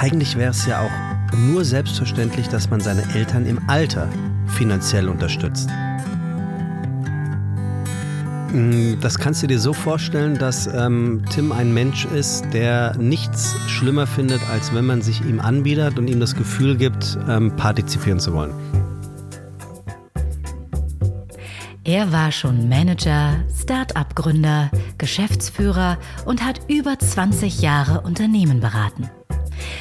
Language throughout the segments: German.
eigentlich wäre es ja auch nur selbstverständlich, dass man seine Eltern im Alter finanziell unterstützt. Mm, das kannst du dir so vorstellen, dass ähm, Tim ein Mensch ist, der nichts schlimmer findet, als wenn man sich ihm anbietet und ihm das Gefühl gibt, ähm, partizipieren zu wollen. Er war schon Manager, Start-up-Gründer, Geschäftsführer und hat über 20 Jahre Unternehmen beraten.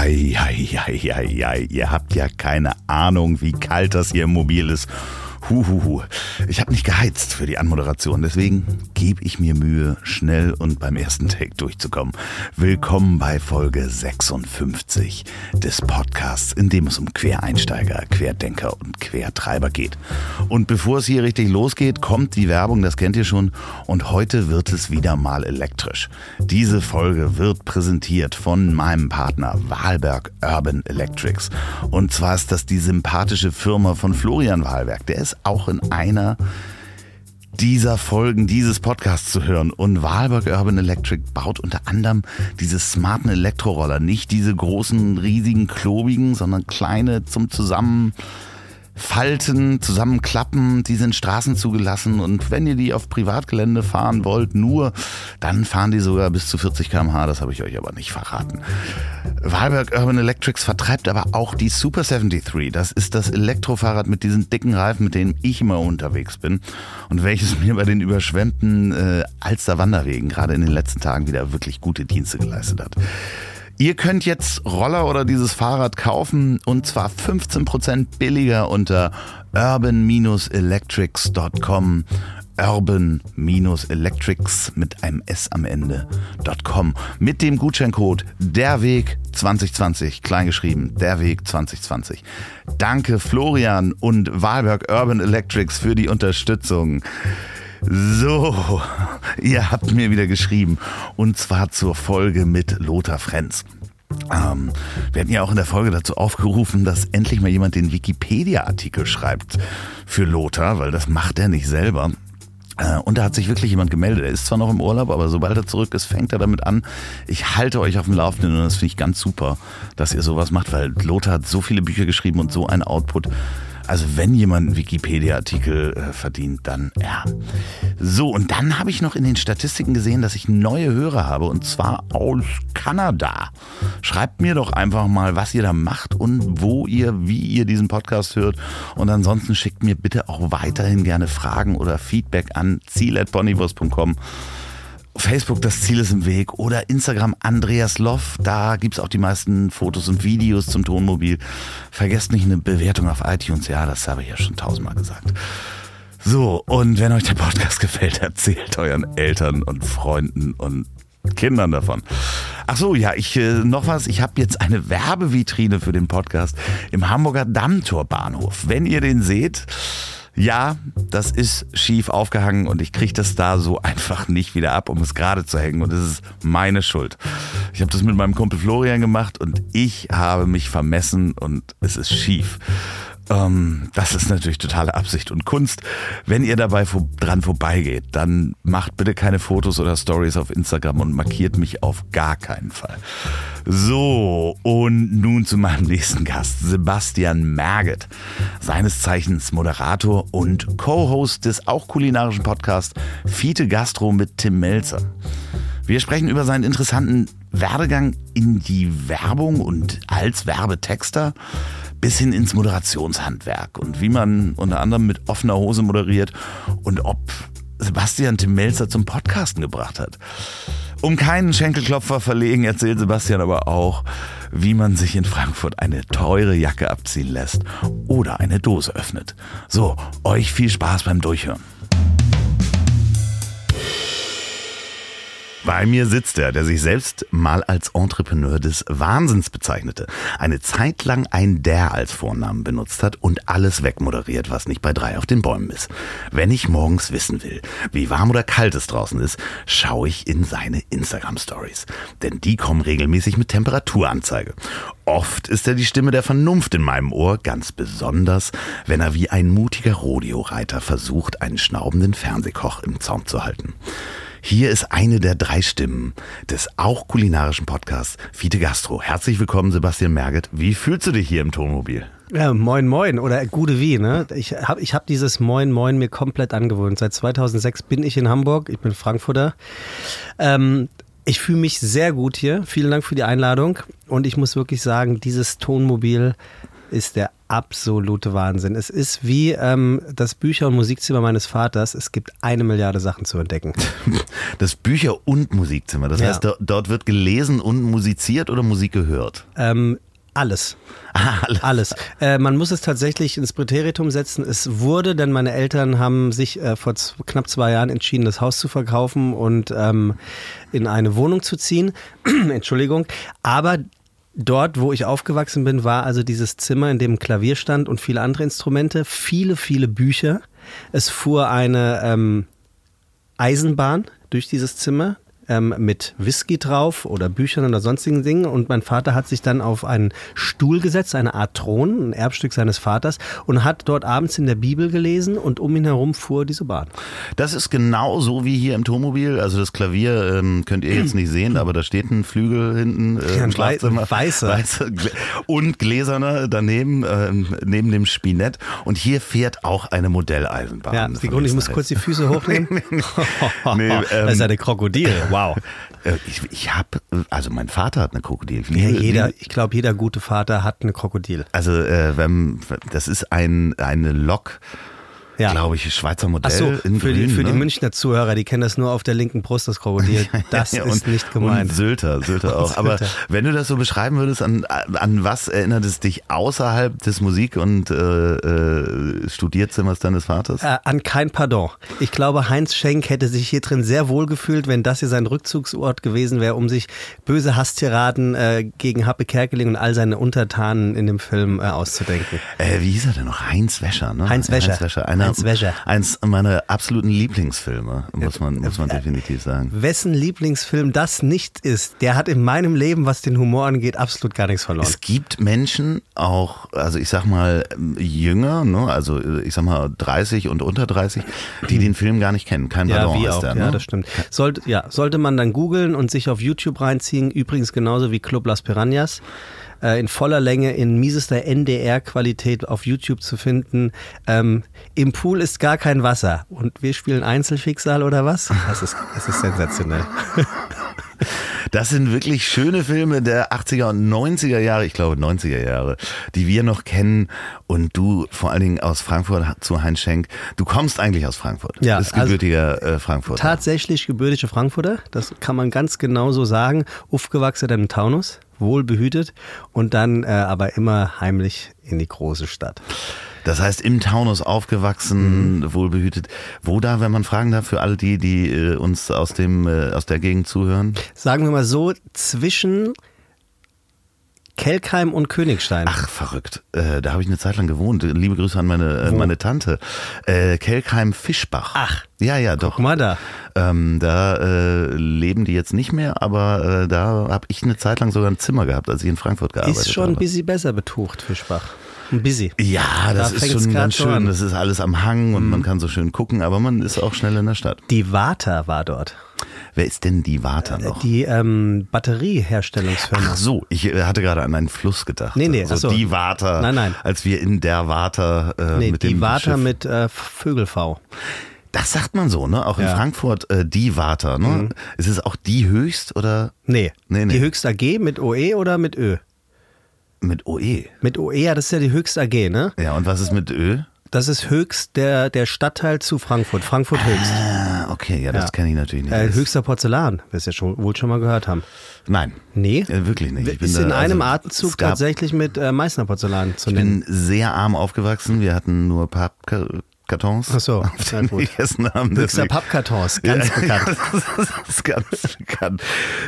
Hei, hei, hei, hei, hei. Ihr habt ja keine Ahnung, wie kalt das hier im Mobil ist. Huhuhu. Ich habe nicht geheizt für die Anmoderation, deswegen gebe ich mir Mühe, schnell und beim ersten Take durchzukommen. Willkommen bei Folge 56 des Podcasts, in dem es um Quereinsteiger, Querdenker und Quertreiber geht. Und bevor es hier richtig losgeht, kommt die Werbung, das kennt ihr schon, und heute wird es wieder mal elektrisch. Diese Folge wird präsentiert von meinem Partner Wahlberg Urban Electrics. Und zwar ist das die sympathische Firma von Florian Wahlberg. Der ist auch in einer dieser Folgen dieses Podcasts zu hören. Und Wahlberg Urban Electric baut unter anderem diese smarten Elektroroller. Nicht diese großen, riesigen, klobigen, sondern kleine zum Zusammen falten, zusammenklappen, die sind Straßen zugelassen und wenn ihr die auf Privatgelände fahren wollt, nur, dann fahren die sogar bis zu 40 km/h, das habe ich euch aber nicht verraten. Wahlberg Urban Electrics vertreibt aber auch die Super 73. Das ist das Elektrofahrrad mit diesen dicken Reifen, mit denen ich immer unterwegs bin und welches mir bei den überschwemmten äh, Alster Wanderwegen gerade in den letzten Tagen wieder wirklich gute Dienste geleistet hat. Ihr könnt jetzt Roller oder dieses Fahrrad kaufen und zwar 15% billiger unter urban-electrics.com urban-electrics mit einem S am Ende.com mit dem Gutscheincode derweg 2020 kleingeschrieben derweg 2020. Danke Florian und Wahlberg Urban Electrics für die Unterstützung. So, ihr habt mir wieder geschrieben und zwar zur Folge mit Lothar Frenz. Ähm, wir hatten ja auch in der Folge dazu aufgerufen, dass endlich mal jemand den Wikipedia-Artikel schreibt für Lothar, weil das macht er nicht selber. Äh, und da hat sich wirklich jemand gemeldet. Er ist zwar noch im Urlaub, aber sobald er zurück ist, fängt er damit an. Ich halte euch auf dem Laufenden und das finde ich ganz super, dass ihr sowas macht, weil Lothar hat so viele Bücher geschrieben und so ein Output. Also wenn jemand einen Wikipedia-Artikel äh, verdient, dann ja. So, und dann habe ich noch in den Statistiken gesehen, dass ich neue Hörer habe und zwar aus Kanada. Schreibt mir doch einfach mal, was ihr da macht und wo ihr, wie ihr diesen Podcast hört. Und ansonsten schickt mir bitte auch weiterhin gerne Fragen oder Feedback an ziel.ponywurst.com. Facebook, das Ziel ist im Weg oder Instagram Andreas Loff, da gibt es auch die meisten Fotos und Videos zum Tonmobil. Vergesst nicht eine Bewertung auf iTunes, ja, das habe ich ja schon tausendmal gesagt. So, und wenn euch der Podcast gefällt, erzählt euren Eltern und Freunden und Kindern davon. Ach so, ja, ich äh, noch was. Ich habe jetzt eine Werbevitrine für den Podcast im Hamburger Dammtorbahnhof. Wenn ihr den seht, ja, das ist schief aufgehangen und ich kriege das da so einfach nicht wieder ab, um es gerade zu hängen. Und es ist meine Schuld. Ich habe das mit meinem Kumpel Florian gemacht und ich habe mich vermessen und es ist schief. Ähm, das ist natürlich totale Absicht und Kunst. Wenn ihr dabei vor, dran vorbeigeht, dann macht bitte keine Fotos oder Stories auf Instagram und markiert mich auf gar keinen Fall. So, und nun zu meinem nächsten Gast, Sebastian Merget. Seines Zeichens Moderator und Co-Host des auch kulinarischen Podcasts Fiete Gastro mit Tim Melzer. Wir sprechen über seinen interessanten Werdegang in die Werbung und als Werbetexter bis hin ins Moderationshandwerk und wie man unter anderem mit offener Hose moderiert und ob Sebastian Tim Melzer zum Podcasten gebracht hat. Um keinen Schenkelklopfer verlegen erzählt Sebastian aber auch, wie man sich in Frankfurt eine teure Jacke abziehen lässt oder eine Dose öffnet. So, euch viel Spaß beim Durchhören. Bei mir sitzt er, der sich selbst mal als Entrepreneur des Wahnsinns bezeichnete, eine Zeit lang ein Der als Vornamen benutzt hat und alles wegmoderiert, was nicht bei drei auf den Bäumen ist. Wenn ich morgens wissen will, wie warm oder kalt es draußen ist, schaue ich in seine Instagram Stories, denn die kommen regelmäßig mit Temperaturanzeige. Oft ist er die Stimme der Vernunft in meinem Ohr, ganz besonders, wenn er wie ein mutiger Rodeo-Reiter versucht, einen schnaubenden Fernsehkoch im Zaum zu halten. Hier ist eine der drei Stimmen des auch kulinarischen Podcasts Fiete Gastro. Herzlich willkommen, Sebastian Merget. Wie fühlst du dich hier im Tonmobil? Ja, moin Moin oder Gute Wie, ne? Ich habe ich hab dieses Moin Moin mir komplett angewöhnt. Seit 2006 bin ich in Hamburg, ich bin Frankfurter. Ähm, ich fühle mich sehr gut hier. Vielen Dank für die Einladung. Und ich muss wirklich sagen, dieses Tonmobil ist der absolute Wahnsinn. Es ist wie ähm, das Bücher- und Musikzimmer meines Vaters. Es gibt eine Milliarde Sachen zu entdecken. Das Bücher- und Musikzimmer. Das Ja. heißt, do- dort wird gelesen und musiziert oder Musik gehört? Ähm, alles. Alles. Alles. Äh, man muss es tatsächlich ins Präteritum setzen. Es wurde, denn meine Eltern haben sich äh, vor knapp zwei Jahren entschieden, das Haus zu verkaufen und ähm, in eine Wohnung zu ziehen. Entschuldigung. Aber dort, wo ich aufgewachsen bin, war also dieses Zimmer, in dem Klavier stand und viele andere Instrumente, viele, viele Bücher. Es fuhr eine ähm, Eisenbahn durch dieses Zimmer ähm, mit Whisky drauf oder Büchern oder sonstigen Dingen. Und mein Vater hat sich dann auf einen Stuhl gesetzt, eine Art Thron, ein Erbstück seines Vaters, und hat dort abends in der Bibel gelesen und um ihn herum fuhr diese Bahn. Das ist genau so wie hier im Tonmobil. Also das Klavier ähm, könnt ihr jetzt nicht sehen, aber da steht ein Flügel hinten äh, Ja, im Schlafzimmer. weißer. Weißer Glä- Und gläserner daneben, ähm, neben dem Spinett. Und hier fährt auch eine Modelleisenbahn. Ja, von Sekunde, ich muss kurz die Füße hochnehmen. Nee, ähm, das ist eine Krokodil. Wow. Äh, Ich, ich habe, also mein Vater hat eine Krokodil. Ja, jeder, ich glaube, jeder gute Vater hat eine Krokodil. Also äh, wenn, das ist ein, eine Lok, Ja. glaube ich, Schweizer Modell Ach so, in für, die, Grün, für die ne? Münchner Zuhörer, die kennen das nur auf der linken Brust, das Krokodil. Das Ja, ist und- nicht gemeint. Und Sylter, Sylter auch. Aber wenn du das so beschreiben würdest, an, an was erinnert es dich außerhalb des Musik- und äh, äh, Studierzimmers deines Vaters? Äh, an kein Pardon. Ich glaube, Heinz Schenk hätte sich hier drin sehr wohl gefühlt, wenn das hier sein Rückzugsort gewesen wäre, um sich böse Hasstiraden äh, gegen Happe Kerkeling und all seine Untertanen in dem Film äh, auszudenken. Äh, wie hieß er denn noch? Heinz Wäscher, ne? Heinz Wäscher. Heinz Wäscher. Einer, Heinz Wäscher. Eins meiner absoluten Lieblingsfilme, muss man, muss man definitiv sagen. Wessen Lieblingsfilm das nicht ist, der hat in meinem Leben, was den Humor angeht, absolut gar nichts verloren. Es gibt Menschen, auch, also ich sag mal, jünger, ne? also ich sag mal 30 und unter 30, die den Film gar nicht kennen. Kein Ja, Pardon wie heißt auch. der, Ja, ne? das stimmt. Sollte, ja, sollte man dann googeln und sich auf YouTube reinziehen, übrigens genauso wie Club Las Piranhas, äh, in voller Länge, in miesester NDR-Qualität auf YouTube zu finden. Ähm, Im Pool ist gar kein Wasser und wir spielen Einzelschicksal oder was? Das ist, das ist sensationell. Das sind wirklich schöne Filme der 80er und 90er Jahre, ich glaube 90er Jahre, die wir noch kennen. Und du vor allen Dingen aus Frankfurt zu Heinz Schenk. Du kommst eigentlich aus Frankfurt. Ja, bist also- gebürtiger äh, Frankfurter. Tatsächlich gebürtige Frankfurter, das kann man ganz genau so sagen. Aufgewachsen im Taunus, wohl behütet und dann äh, aber immer heimlich in die große Stadt. Das heißt, im Taunus aufgewachsen, Mhm. wohlbehütet. Wo da, wenn man fragen darf, für alle die, die äh, uns aus, dem, äh, aus der Gegend zuhören? Sagen wir mal so, zwischen Kelkheim und Königstein. Ach, verrückt. Äh, da habe ich eine Zeit lang gewohnt. Liebe Grüße an meine, äh, meine Tante. Äh, Kelkheim-Fischbach. Ach. Ja, ja, doch. Guck mal da. Ähm, da äh, leben die jetzt nicht mehr, aber äh, da habe ich eine Zeit lang sogar ein Zimmer gehabt, als ich in Frankfurt gearbeitet Ist schon ein habe. bisschen besser betucht, Fischbach. Bisschen. Ja, das Da ist schon ganz schön. an. Mhm. Das ist alles am Hang und man kann so schön gucken, aber man ist auch schnell in der Stadt. Die Vata war dort. Wer ist denn die Vata noch? Die ähm, Batterieherstellungsfirma. Ach so, ich äh, hatte gerade an einen Fluss gedacht. Nee, nee, also so. die Vata. Nein, nein. Als wir in der Vata äh, nee, mit die dem Vata Schiff. mit äh, Vögelv. Das sagt man so, ne? Auch in Ja. Mhm. Frankfurt äh, die Vata, ne? Ist es auch die höchst oder Nee. Nee, nee. Die höchste AG mit OE oder mit Ö? Mit OE? Mit OE, ja, das ist ja die höchste AG, ne? Ja, und was ist mit Ö? Das ist höchst der, der Stadtteil zu Frankfurt. Frankfurt höchst. Ah, okay, ja, das Ja. kenne ich natürlich nicht. Äh, höchster Porzellan, wirst du ja schon, wohl schon mal gehört haben. Nein. Nee. Äh, wirklich nicht. Ich bin ist da- in einem also, Atemzug tatsächlich mit äh, Meißner Porzellan zu Ich nennen. bin sehr arm aufgewachsen. Wir hatten nur Pappkartons. Ach so, na gut. gegessen haben. Deswegen- Pappkartons, ganz Ja, bekannt. Das ist ganz bekannt.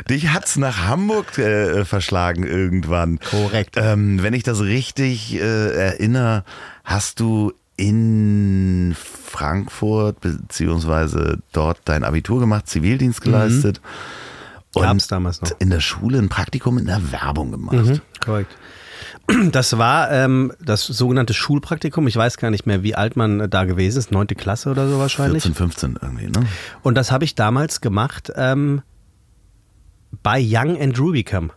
Dich hat's nach Hamburg äh, verschlagen irgendwann. Korrekt. Ähm, wenn ich das richtig äh, erinnere, hast du in Frankfurt beziehungsweise dort dein Abitur gemacht, Zivildienst geleistet und Mhm. Gab's damals noch. in der Schule ein Praktikum in der Werbung gemacht. Mhm, korrekt. Das war ähm, das sogenannte Schulpraktikum. Ich weiß gar nicht mehr, wie alt man da gewesen ist. Neunte Klasse oder so wahrscheinlich. 14, 15 irgendwie, ne? Und das habe ich damals gemacht ähm, bei Young and Rubicam.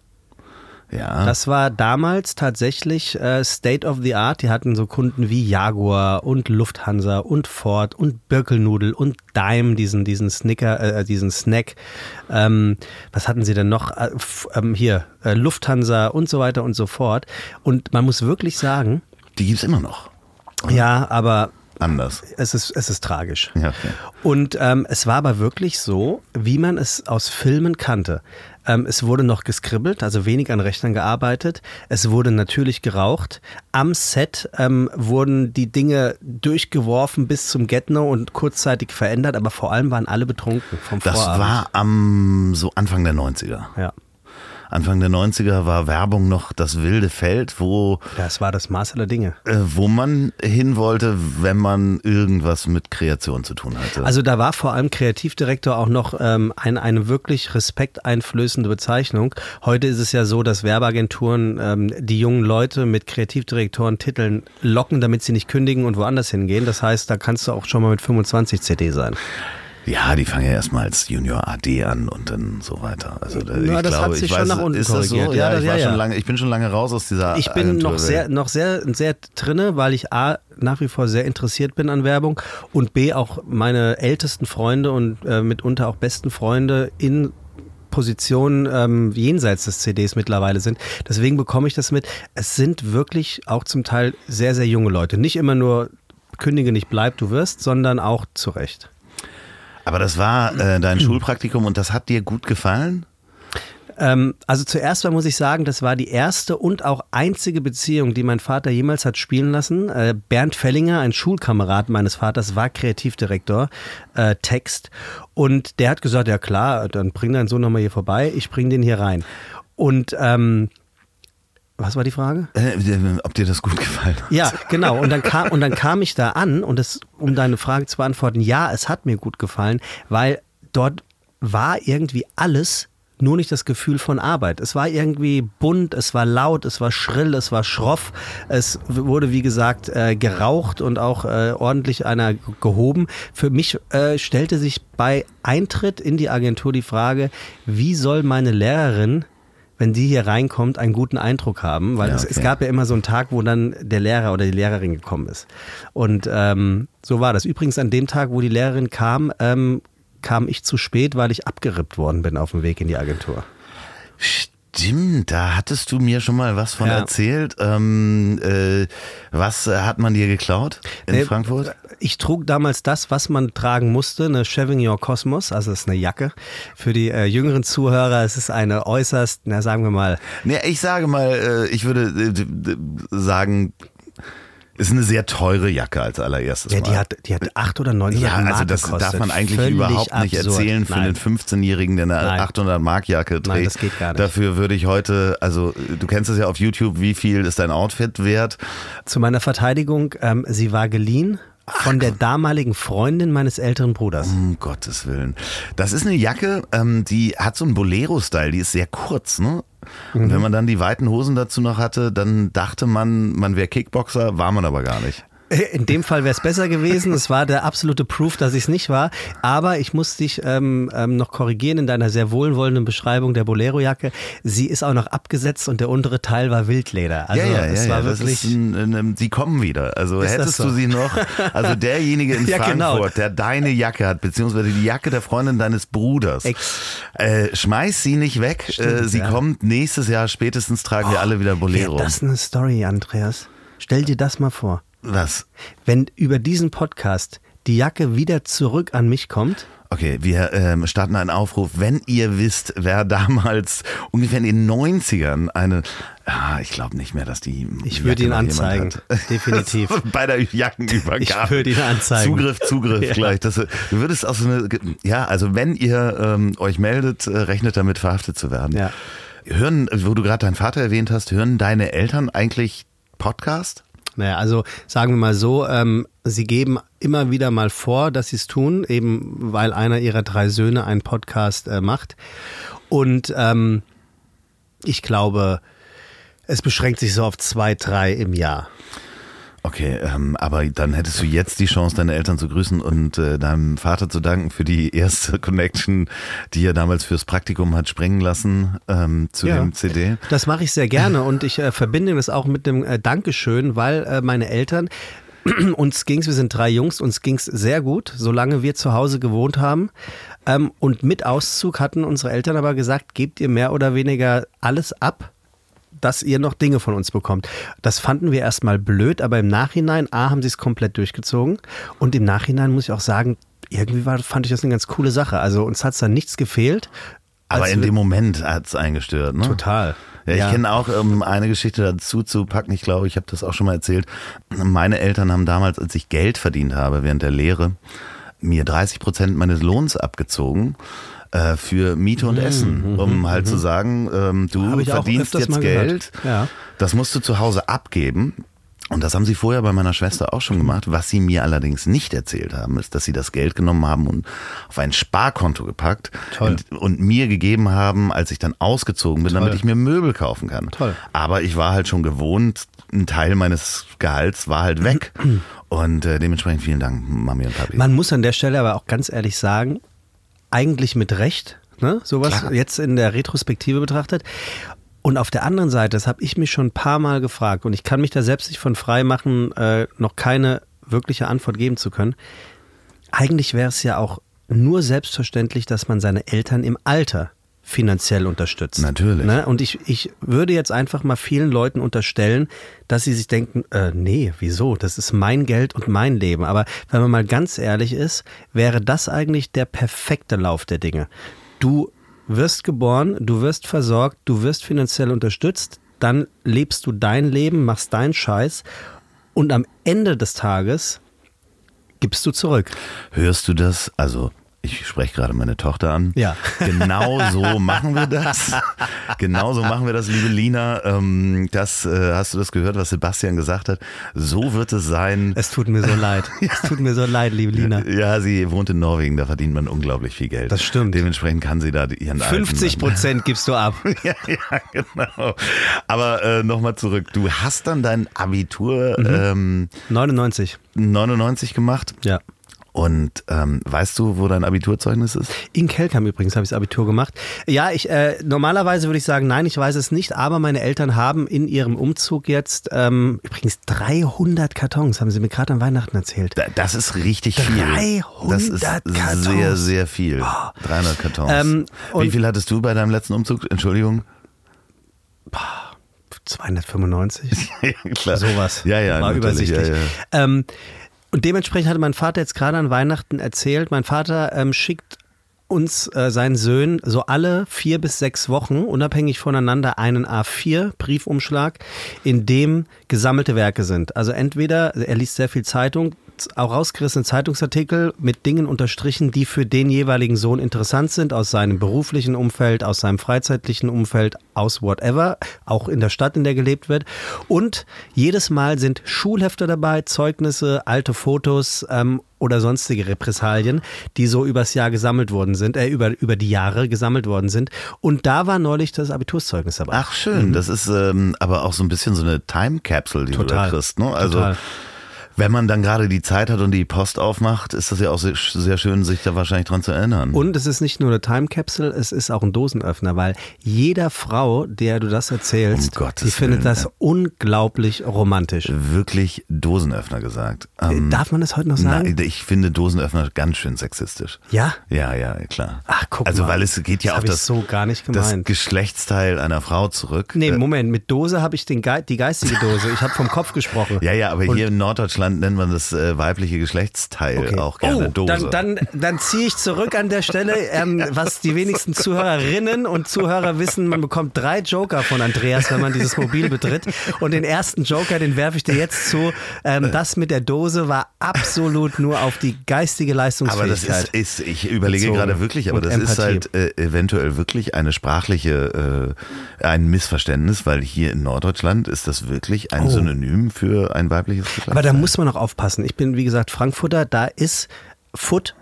Ja. Das war damals tatsächlich äh, State of the Art. Die hatten so Kunden wie Jaguar und Lufthansa und Ford und Birkelnudel und Dime, diesen, diesen Snicker, äh, diesen Snack. Ähm, was hatten sie denn noch? Äh, ähm, hier, äh, Lufthansa und so weiter und so fort. Und man muss wirklich sagen, Die gibt's immer noch. ja, aber Anders. es ist, es ist tragisch. Ja, okay. Und ähm, es war aber wirklich so, wie man es aus Filmen kannte. Ähm, es wurde noch geskribbelt, also wenig an Rechnern gearbeitet. Es wurde natürlich geraucht. Am Set ähm, wurden die Dinge durchgeworfen bis zum Get-No und kurzzeitig verändert, aber vor allem waren alle betrunken vom Das Vorabend. war am so Anfang der 90er. ja. Anfang der 90er war Werbung noch das wilde Feld, wo, Das war das Maß aller Dinge. äh, wo man hin wollte, wenn man irgendwas mit Kreation zu tun hatte. Also da war vor allem Kreativdirektor auch noch ähm, ein, eine wirklich respekteinflößende Bezeichnung. Heute ist es ja so, dass Werbeagenturen ähm, die jungen Leute mit Kreativdirektoren-Titeln locken, damit sie nicht kündigen und woanders hingehen. Das heißt, da kannst du auch schon mal mit 25 CD sein. Ja, die fangen ja erstmal als Junior AD an und dann so weiter. Also da, Ja, ich das hat glaube, sich ich schon weiß, nach unten ist das so? Ja, Ja, ich, ja, war ja. Schon lange, ich bin schon lange raus aus dieser Ich bin noch Agenturwelt. sehr, noch sehr, sehr drinne, weil ich A, nach wie vor sehr interessiert bin an Werbung und B, auch meine ältesten Freunde und äh, mitunter auch besten Freunde in Positionen ähm, jenseits des CDs mittlerweile sind. Deswegen bekomme ich das mit. Es sind wirklich auch zum Teil sehr, sehr junge Leute. Nicht immer nur kündige nicht, bleib, du wirst, sondern auch zu Recht. Aber das war äh, dein Schulpraktikum und das hat dir gut gefallen? Ähm, also zuerst mal muss ich sagen, das war die erste und auch einzige Beziehung, die mein Vater jemals hat spielen lassen. Äh, Bernd Fellinger, ein Schulkamerad meines Vaters, war Kreativdirektor, äh, Text. Und der hat gesagt, ja klar, dann bring deinen Sohn nochmal hier vorbei, ich bring den hier rein. Und ähm, was war die Frage? Äh, ob dir das gut gefallen hat? Ja, genau. Und dann kam, und dann kam ich da an und das, um deine Frage zu beantworten, ja, es hat mir gut gefallen, weil dort war irgendwie alles, nur nicht das Gefühl von Arbeit. Es war irgendwie bunt, es war laut, es war schrill, es war schroff. Es wurde, wie gesagt, äh, geraucht und auch äh, ordentlich einer gehoben. Für mich äh, stellte sich bei Eintritt in die Agentur die Frage, wie soll meine Lehrerin wenn die hier reinkommt, einen guten Eindruck haben, weil Ja, es, es okay. gab ja immer so einen Tag, wo dann der Lehrer oder die Lehrerin gekommen ist. Und ähm, so war das. Übrigens an dem Tag, wo die Lehrerin kam, ähm, kam ich zu spät, weil ich abgerippt worden bin auf dem Weg in die Agentur. Stimmt, da hattest du mir schon mal was von Ja. erzählt. Ähm, äh, was hat man dir geklaut in Nee, Frankfurt? Ich trug damals das, was man tragen musste, eine Chevignon Cosmos, also es ist eine Jacke. Für die äh, jüngeren Zuhörer, es ist eine äußerst, na sagen wir mal, Nee, ich sage mal, äh, ich würde äh, sagen, ist eine sehr teure Jacke als allererstes ja, Mal. die hat, die hat acht oder 900 ja, Mark also das gekostet. darf man eigentlich Völlig überhaupt nicht absurd. erzählen für Nein. einen 15-Jährigen, der eine Nein. 800 Mark Jacke trägt. Nein, das geht gar nicht. Dafür würde ich heute, also du kennst es ja auf YouTube, wie viel ist dein Outfit wert? Zu meiner Verteidigung, ähm, sie war geliehen von der damaligen Freundin meines älteren Bruders. Um Gottes Willen. Das ist eine Jacke, ähm, die hat so einen Bolero-Style, die ist sehr kurz, ne? Und Mhm. wenn man dann die weiten Hosen dazu noch hatte, dann dachte man, man wäre Kickboxer, war man aber gar nicht. In dem Fall wäre es besser gewesen. Es war der absolute Proof, dass ich es nicht war. Aber ich muss dich ähm, ähm, noch korrigieren in deiner sehr wohlwollenden Beschreibung der Bolero-Jacke. Sie ist auch noch abgesetzt und der untere Teil war Wildleder. Also ja, ja, es ja, war ja. Wirklich. ist sie kommen wieder. Also Ist hättest so? du sie noch, also derjenige in Ja, genau. Frankfurt, der deine Jacke hat, beziehungsweise die Jacke der Freundin deines Bruders, äh, schmeiß sie nicht weg. Stimmt, äh, sie ja. kommt nächstes Jahr spätestens tragen wir alle wieder Bolero. Wäre das eine Story, Andreas? Stell dir das mal vor. Was? Wenn über diesen Podcast die Jacke wieder zurück an mich kommt Okay, wir ähm, starten einen Aufruf. Wenn ihr wisst, wer damals ungefähr in den 90ern eine, ah, ich glaube nicht mehr, dass die. Ich würde ihn anzeigen. Definitiv. Bei der Jackenübergabe. Ich würde ihn anzeigen. Zugriff, Zugriff Ja. gleich. Das, du würdest auch so eine, ja, also wenn ihr ähm, euch meldet, äh, rechnet damit verhaftet zu werden. Ja. Hören, wo du gerade deinen Vater erwähnt hast, hören deine Eltern eigentlich Podcast? Naja, also sagen wir mal so, ähm, sie geben immer wieder mal vor, dass sie es tun, eben weil einer ihrer drei Söhne einen Podcast äh, macht. Und ähm, ich glaube, es beschränkt sich so auf zwei, drei im Jahr. Okay, ähm, aber dann hättest du jetzt die Chance, deine Eltern zu grüßen und äh, deinem Vater zu danken für die erste Connection, die er damals fürs Praktikum hat sprengen lassen ähm, zu Ja. dem CD. Das mache ich sehr gerne und ich äh, verbinde das auch mit dem äh, Dankeschön, weil äh, meine Eltern, uns ging's, wir sind drei Jungs, uns ging's sehr gut, solange wir zu Hause gewohnt haben. Ähm, und mit Auszug hatten unsere Eltern aber gesagt, gebt ihr mehr oder weniger alles ab, dass ihr noch Dinge von uns bekommt. Das fanden wir erstmal blöd, aber im Nachhinein, A, haben sie es komplett durchgezogen und im Nachhinein muss ich auch sagen, irgendwie war, fand ich das eine ganz coole Sache. Also uns hat's da nichts gefehlt. Aber in dem Moment hat's eingestört, ne? Total. Ja, ich kenne auch ähm, eine Geschichte dazu zu packen. Ich glaube, ich habe das auch schon mal erzählt. Meine Eltern haben damals, als ich Geld verdient habe während der Lehre, mir 30 Prozent meines Lohns abgezogen äh, für Miete und Essen, um halt zu sagen, ähm, du Mhm, verdienst jetzt. Geld, Ja. das musst du zu Hause abgeben. Und das haben sie vorher bei meiner Schwester auch schon gemacht. Was sie mir allerdings nicht erzählt haben, ist, dass sie das Geld genommen haben und auf ein Sparkonto gepackt. Und, und mir gegeben haben, als ich dann ausgezogen bin, damit Toll. ich mir Möbel kaufen kann. Toll. Aber ich war halt schon gewohnt, ein Teil meines Gehalts war halt weg. Und äh, dementsprechend vielen Dank, Mami und Papi. Man muss an der Stelle aber auch ganz ehrlich sagen, eigentlich mit Recht, ne? sowas Klar. jetzt in der Retrospektive betrachtet. Und auf der anderen Seite, das habe ich mich schon ein paar Mal gefragt und ich kann mich da selbst nicht von frei machen, äh, noch keine wirkliche Antwort geben zu können. Eigentlich wäre es ja auch nur selbstverständlich, dass man seine Eltern im Alter finanziell unterstützt. Natürlich. Ne? Und ich, ich würde jetzt einfach mal vielen Leuten unterstellen, dass sie sich denken, äh, nee, wieso? Das ist mein Geld und mein Leben. Aber wenn man mal ganz ehrlich ist, wäre das eigentlich der perfekte Lauf der Dinge. Du wirst geboren, du wirst versorgt, du wirst finanziell unterstützt, dann lebst du dein Leben, machst deinen Scheiß und am Ende des Tages gibst du zurück. Hörst du das? Also, ich spreche gerade meine Tochter an. Ja. Genau so machen wir das. Genau so machen wir das, liebe Lina. Ähm, das äh, hast du das gehört, was Sebastian gesagt hat. So wird es sein. Es tut mir so leid. Es tut mir so leid, liebe Lina. Ja, sie wohnt in Norwegen, da verdient man unglaublich viel Geld. Das stimmt. Dementsprechend kann sie da ihren 50 alten- Prozent gibst du ab. ja, ja, genau. Aber äh, nochmal zurück. Du hast dann dein Abitur Mhm. ähm, 99. 99 gemacht. Ja. Und ähm, weißt du, wo dein Abiturzeugnis ist? In Kelkheim übrigens habe ich das Abitur gemacht. Ja, ich äh, normalerweise würde ich sagen, nein, ich weiß es nicht, aber meine Eltern haben in ihrem Umzug jetzt ähm, übrigens 300 Kartons, haben sie mir gerade an Weihnachten erzählt. Da- Das ist richtig viel. 300 Das ist Kartons. sehr, sehr viel. 300 Kartons. Ähm, Wie viel hattest du bei deinem letzten Umzug? Entschuldigung. 295? ja, klar. Sowas. Ja, ja, War natürlich, übersichtlich. Ja, ja. Ähm, und dementsprechend hatte mein Vater jetzt gerade an Weihnachten erzählt, mein Vater ähm, schickt uns äh, seinen Söhnen so alle vier bis sechs Wochen unabhängig voneinander einen A4-Briefumschlag, in dem gesammelte Werke sind. Also entweder er liest sehr viel Zeitung, auch rausgerissene Zeitungsartikel mit Dingen unterstrichen, die für den jeweiligen Sohn interessant sind, aus seinem beruflichen Umfeld, aus seinem freizeitlichen Umfeld, aus whatever, auch in der Stadt, in der gelebt wird. Und jedes Mal sind Schulhefte dabei, Zeugnisse, alte Fotos ähm, oder sonstige Repressalien, die so übers Jahr gesammelt worden sind, äh, über, über die Jahre gesammelt worden sind. Und da war neulich das Abiturszeugnis dabei. Ach schön, das ist ähm, aber auch so ein bisschen so eine Time Capsule, die du Total. da kriegst. Ne? Also Total. Wenn man dann gerade die Zeit hat und die Post aufmacht, ist das ja auch sehr, schön, sich da wahrscheinlich dran zu erinnern. Und es ist nicht nur eine Time Capsule, es ist auch ein Dosenöffner, weil jeder Frau, der du das erzählst, Um die findet das unglaublich romantisch. Wirklich Dosenöffner gesagt. Ähm, Darf man das heute noch sagen? Nein, ich finde Dosenöffner ganz schön sexistisch. Ja? Ja, ja, klar. Ach, guck also mal. weil es geht ja Das auf das, so gar nicht das gemeint. Geschlechtsteil einer Frau zurück. Nee, Äh, Moment, mit Dose habe ich den Ge die geistige Dose. Ich habe vom Kopf gesprochen. ja, ja, aber Und- hier in Norddeutschland Land nennt man das äh, weibliche Geschlechtsteil Okay. auch gerne oh, Dose. Dann, dann, dann ziehe ich zurück an der Stelle, ähm, was die wenigsten Zuhörerinnen und Zuhörer wissen, man bekommt drei Joker von Andreas, wenn man dieses Mobil betritt. Und den ersten Joker, den werfe ich dir jetzt zu. Ähm, das mit der Dose war absolut nur auf die geistige aber das Leistungsfähigkeit. ist, ist, ich überlege gerade wirklich, aber das ist Empathie. halt äh, eventuell wirklich eine sprachliche, äh, ein Missverständnis, weil hier in Norddeutschland ist das wirklich ein Oh. Synonym für ein weibliches Geschlechtsteil. Aber da muss man auch aufpassen. Ich bin, wie gesagt, Frankfurter, da ist Foot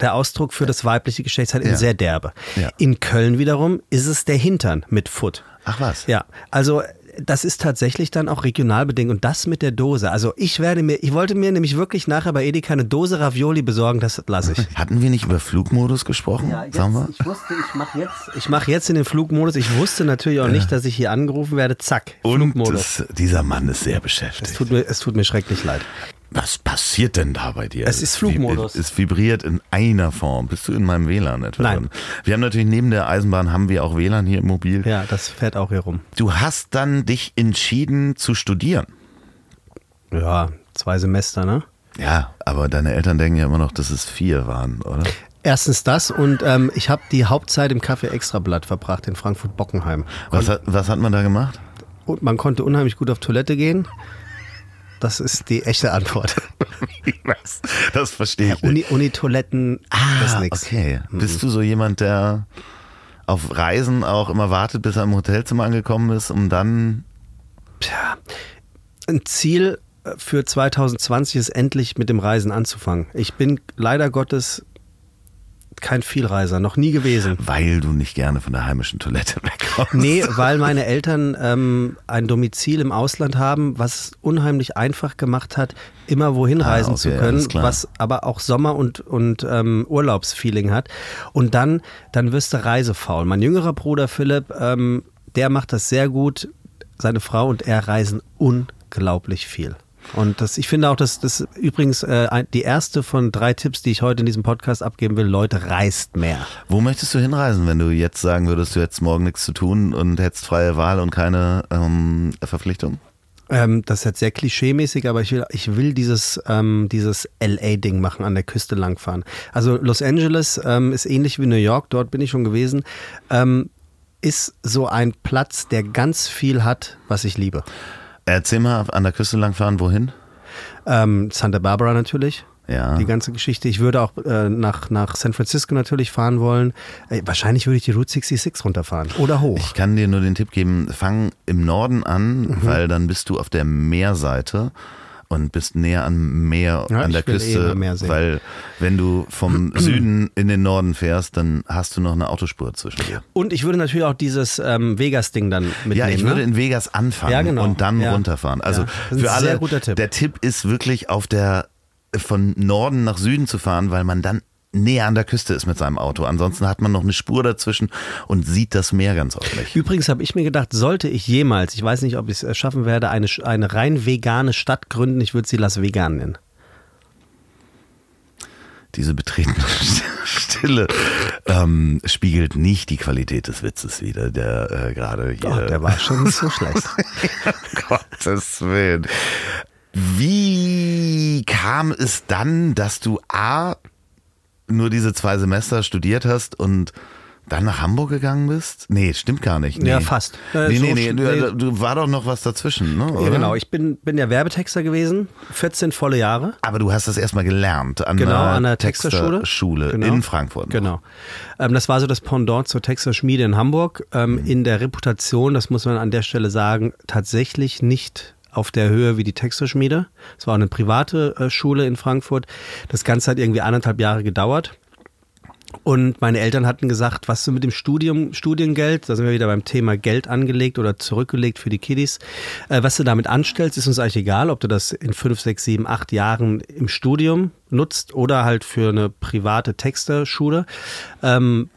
der Ausdruck für das weibliche Geschlechtsteil Ja. sehr derbe. Ja. In Köln wiederum ist es der Hintern mit Foot. Ach was? Ja, also das ist tatsächlich dann auch regional bedingt und das mit der Dose. Also ich werde mir, ich wollte mir nämlich wirklich nachher bei Edeka eine Dose Ravioli besorgen, das lasse ich. Hatten wir nicht über Flugmodus gesprochen? Sagen wir? ich wusste, ich mache jetzt, ich mache jetzt in den Flugmodus. Ich wusste natürlich auch nicht, dass ich hier angerufen werde. Zack, Und Flugmodus. es, dieser Mann ist sehr Es beschäftigt. tut, mir, es tut mir schrecklich leid. Was passiert denn da bei dir? Es ist Flugmodus. Es vibriert in einer Form. Bist du in meinem WLAN etwa? Nein. drin? Wir haben natürlich neben der Eisenbahn haben wir auch WLAN hier im Mobil. Ja, das fährt auch hier rum. Du hast dann dich entschieden zu studieren. Ja, zwei Semester, ne? Ja, aber deine Eltern denken ja immer noch, dass es vier waren, oder? Erstens das und ähm, ich habe die Hauptzeit im Café Extrablatt verbracht in Frankfurt-Bockenheim. Was hat, was hat man da gemacht? Und man konnte unheimlich gut auf Toilette gehen. Das ist die echte Antwort. Was? Das verstehe ich. Uni- Uni-Toiletten, das ist Ah, nix. okay. Bist du so jemand, der auf Reisen auch immer wartet, bis er im Hotelzimmer angekommen ist, um dann Tja, ein Ziel für 2020 ist endlich mit dem Reisen anzufangen. Ich bin leider Gottes kein Vielreiser, noch nie gewesen. weil du nicht gerne von der heimischen Toilette wegkommst. Nee, weil meine Eltern ähm, ein Domizil im Ausland haben, was es unheimlich einfach gemacht hat, immer wohin Ah, reisen okay, zu können, was aber auch Sommer- und, und ähm, Urlaubsfeeling hat. Und dann, dann wirst du reisefaul. Mein jüngerer Bruder Philipp, ähm, der macht das sehr gut. Seine Frau und er reisen unglaublich viel. Und das, ich finde auch, dass das übrigens äh, die erste von drei Tipps, die ich heute in diesem Podcast abgeben will, Leute, reist mehr. Wo möchtest du hinreisen, wenn du jetzt sagen würdest, du hättest morgen nichts zu tun und hättest freie Wahl und keine ähm, Verpflichtung? Ähm, das ist jetzt sehr klischeemäßig, aber ich will, ich will dieses, ähm, dieses LA-Ding machen, an der Küste langfahren. Also Los Angeles ähm, ist ähnlich wie New York, dort bin ich schon gewesen, ähm, ist so ein Platz, der ganz viel hat, was ich liebe. Erzähl mal, an der Küste langfahren, wohin? Ähm, Santa Barbara natürlich. Ja. Die ganze Geschichte. Ich würde auch äh, nach, nach San Francisco natürlich fahren wollen. Äh, wahrscheinlich würde ich die Route 66 runterfahren. Oder hoch. Ich kann dir nur den Tipp geben, fang im Norden an, Mhm. weil dann bist du auf der Meerseite und bist näher am Meer, Ja, an der eh Küste, sehen. weil wenn du vom Süden in den Norden fährst, dann hast du noch eine Autospur zwischen dir. Und ich würde natürlich auch dieses ähm, Vegas-Ding dann mitnehmen. Ja, ich würde ne? in Vegas anfangen Ja, genau. und dann Ja. runterfahren. Also für alle, Tipp. der Tipp ist wirklich auf der von Norden nach Süden zu fahren, weil man dann näher an der Küste ist mit seinem Auto. Ansonsten hat man noch eine Spur dazwischen und sieht das Meer ganz nicht. Übrigens habe ich mir gedacht, sollte ich jemals, ich weiß nicht, ob ich es schaffen werde, eine, eine rein vegane Stadt gründen, ich würde sie Las Vegan nennen. Diese betretene Stille ähm, spiegelt nicht die Qualität des Witzes wider, der äh, gerade hier. Oh, der war schon so schlecht. Gottes Willen. Wie kam es dann, dass du A, nur diese zwei Semester studiert hast und dann nach Hamburg gegangen bist? Nee, stimmt gar nicht. Nee. Ja, fast. Äh, Nee, so nee, nee, sch- du, nee. du war doch noch was dazwischen, ne? Ja, oder? genau, ich bin, bin ja Werbetexter gewesen, 14 volle Jahre. Aber du hast das erstmal gelernt an Genau, einer an der Texterschule. Schule Genau. in Frankfurt. Genau. Ähm, das war so das Pendant zur Texterschmiede in Hamburg. Ähm, Mhm. In der Reputation, das muss man an der Stelle sagen, tatsächlich nicht auf der Höhe wie die Texterschmiede. Es war eine private äh, Schule in Frankfurt. Das Ganze hat irgendwie anderthalb Jahre gedauert. Und meine Eltern hatten gesagt, was du mit dem Studium, Studiengeld, da sind wir wieder beim Thema Geld angelegt oder zurückgelegt für die Kiddies, äh, was du damit anstellst, ist uns eigentlich egal, ob du das in fünf, sechs, sieben, acht Jahren im Studium nutzt oder halt für eine private Texterschule. Ähm,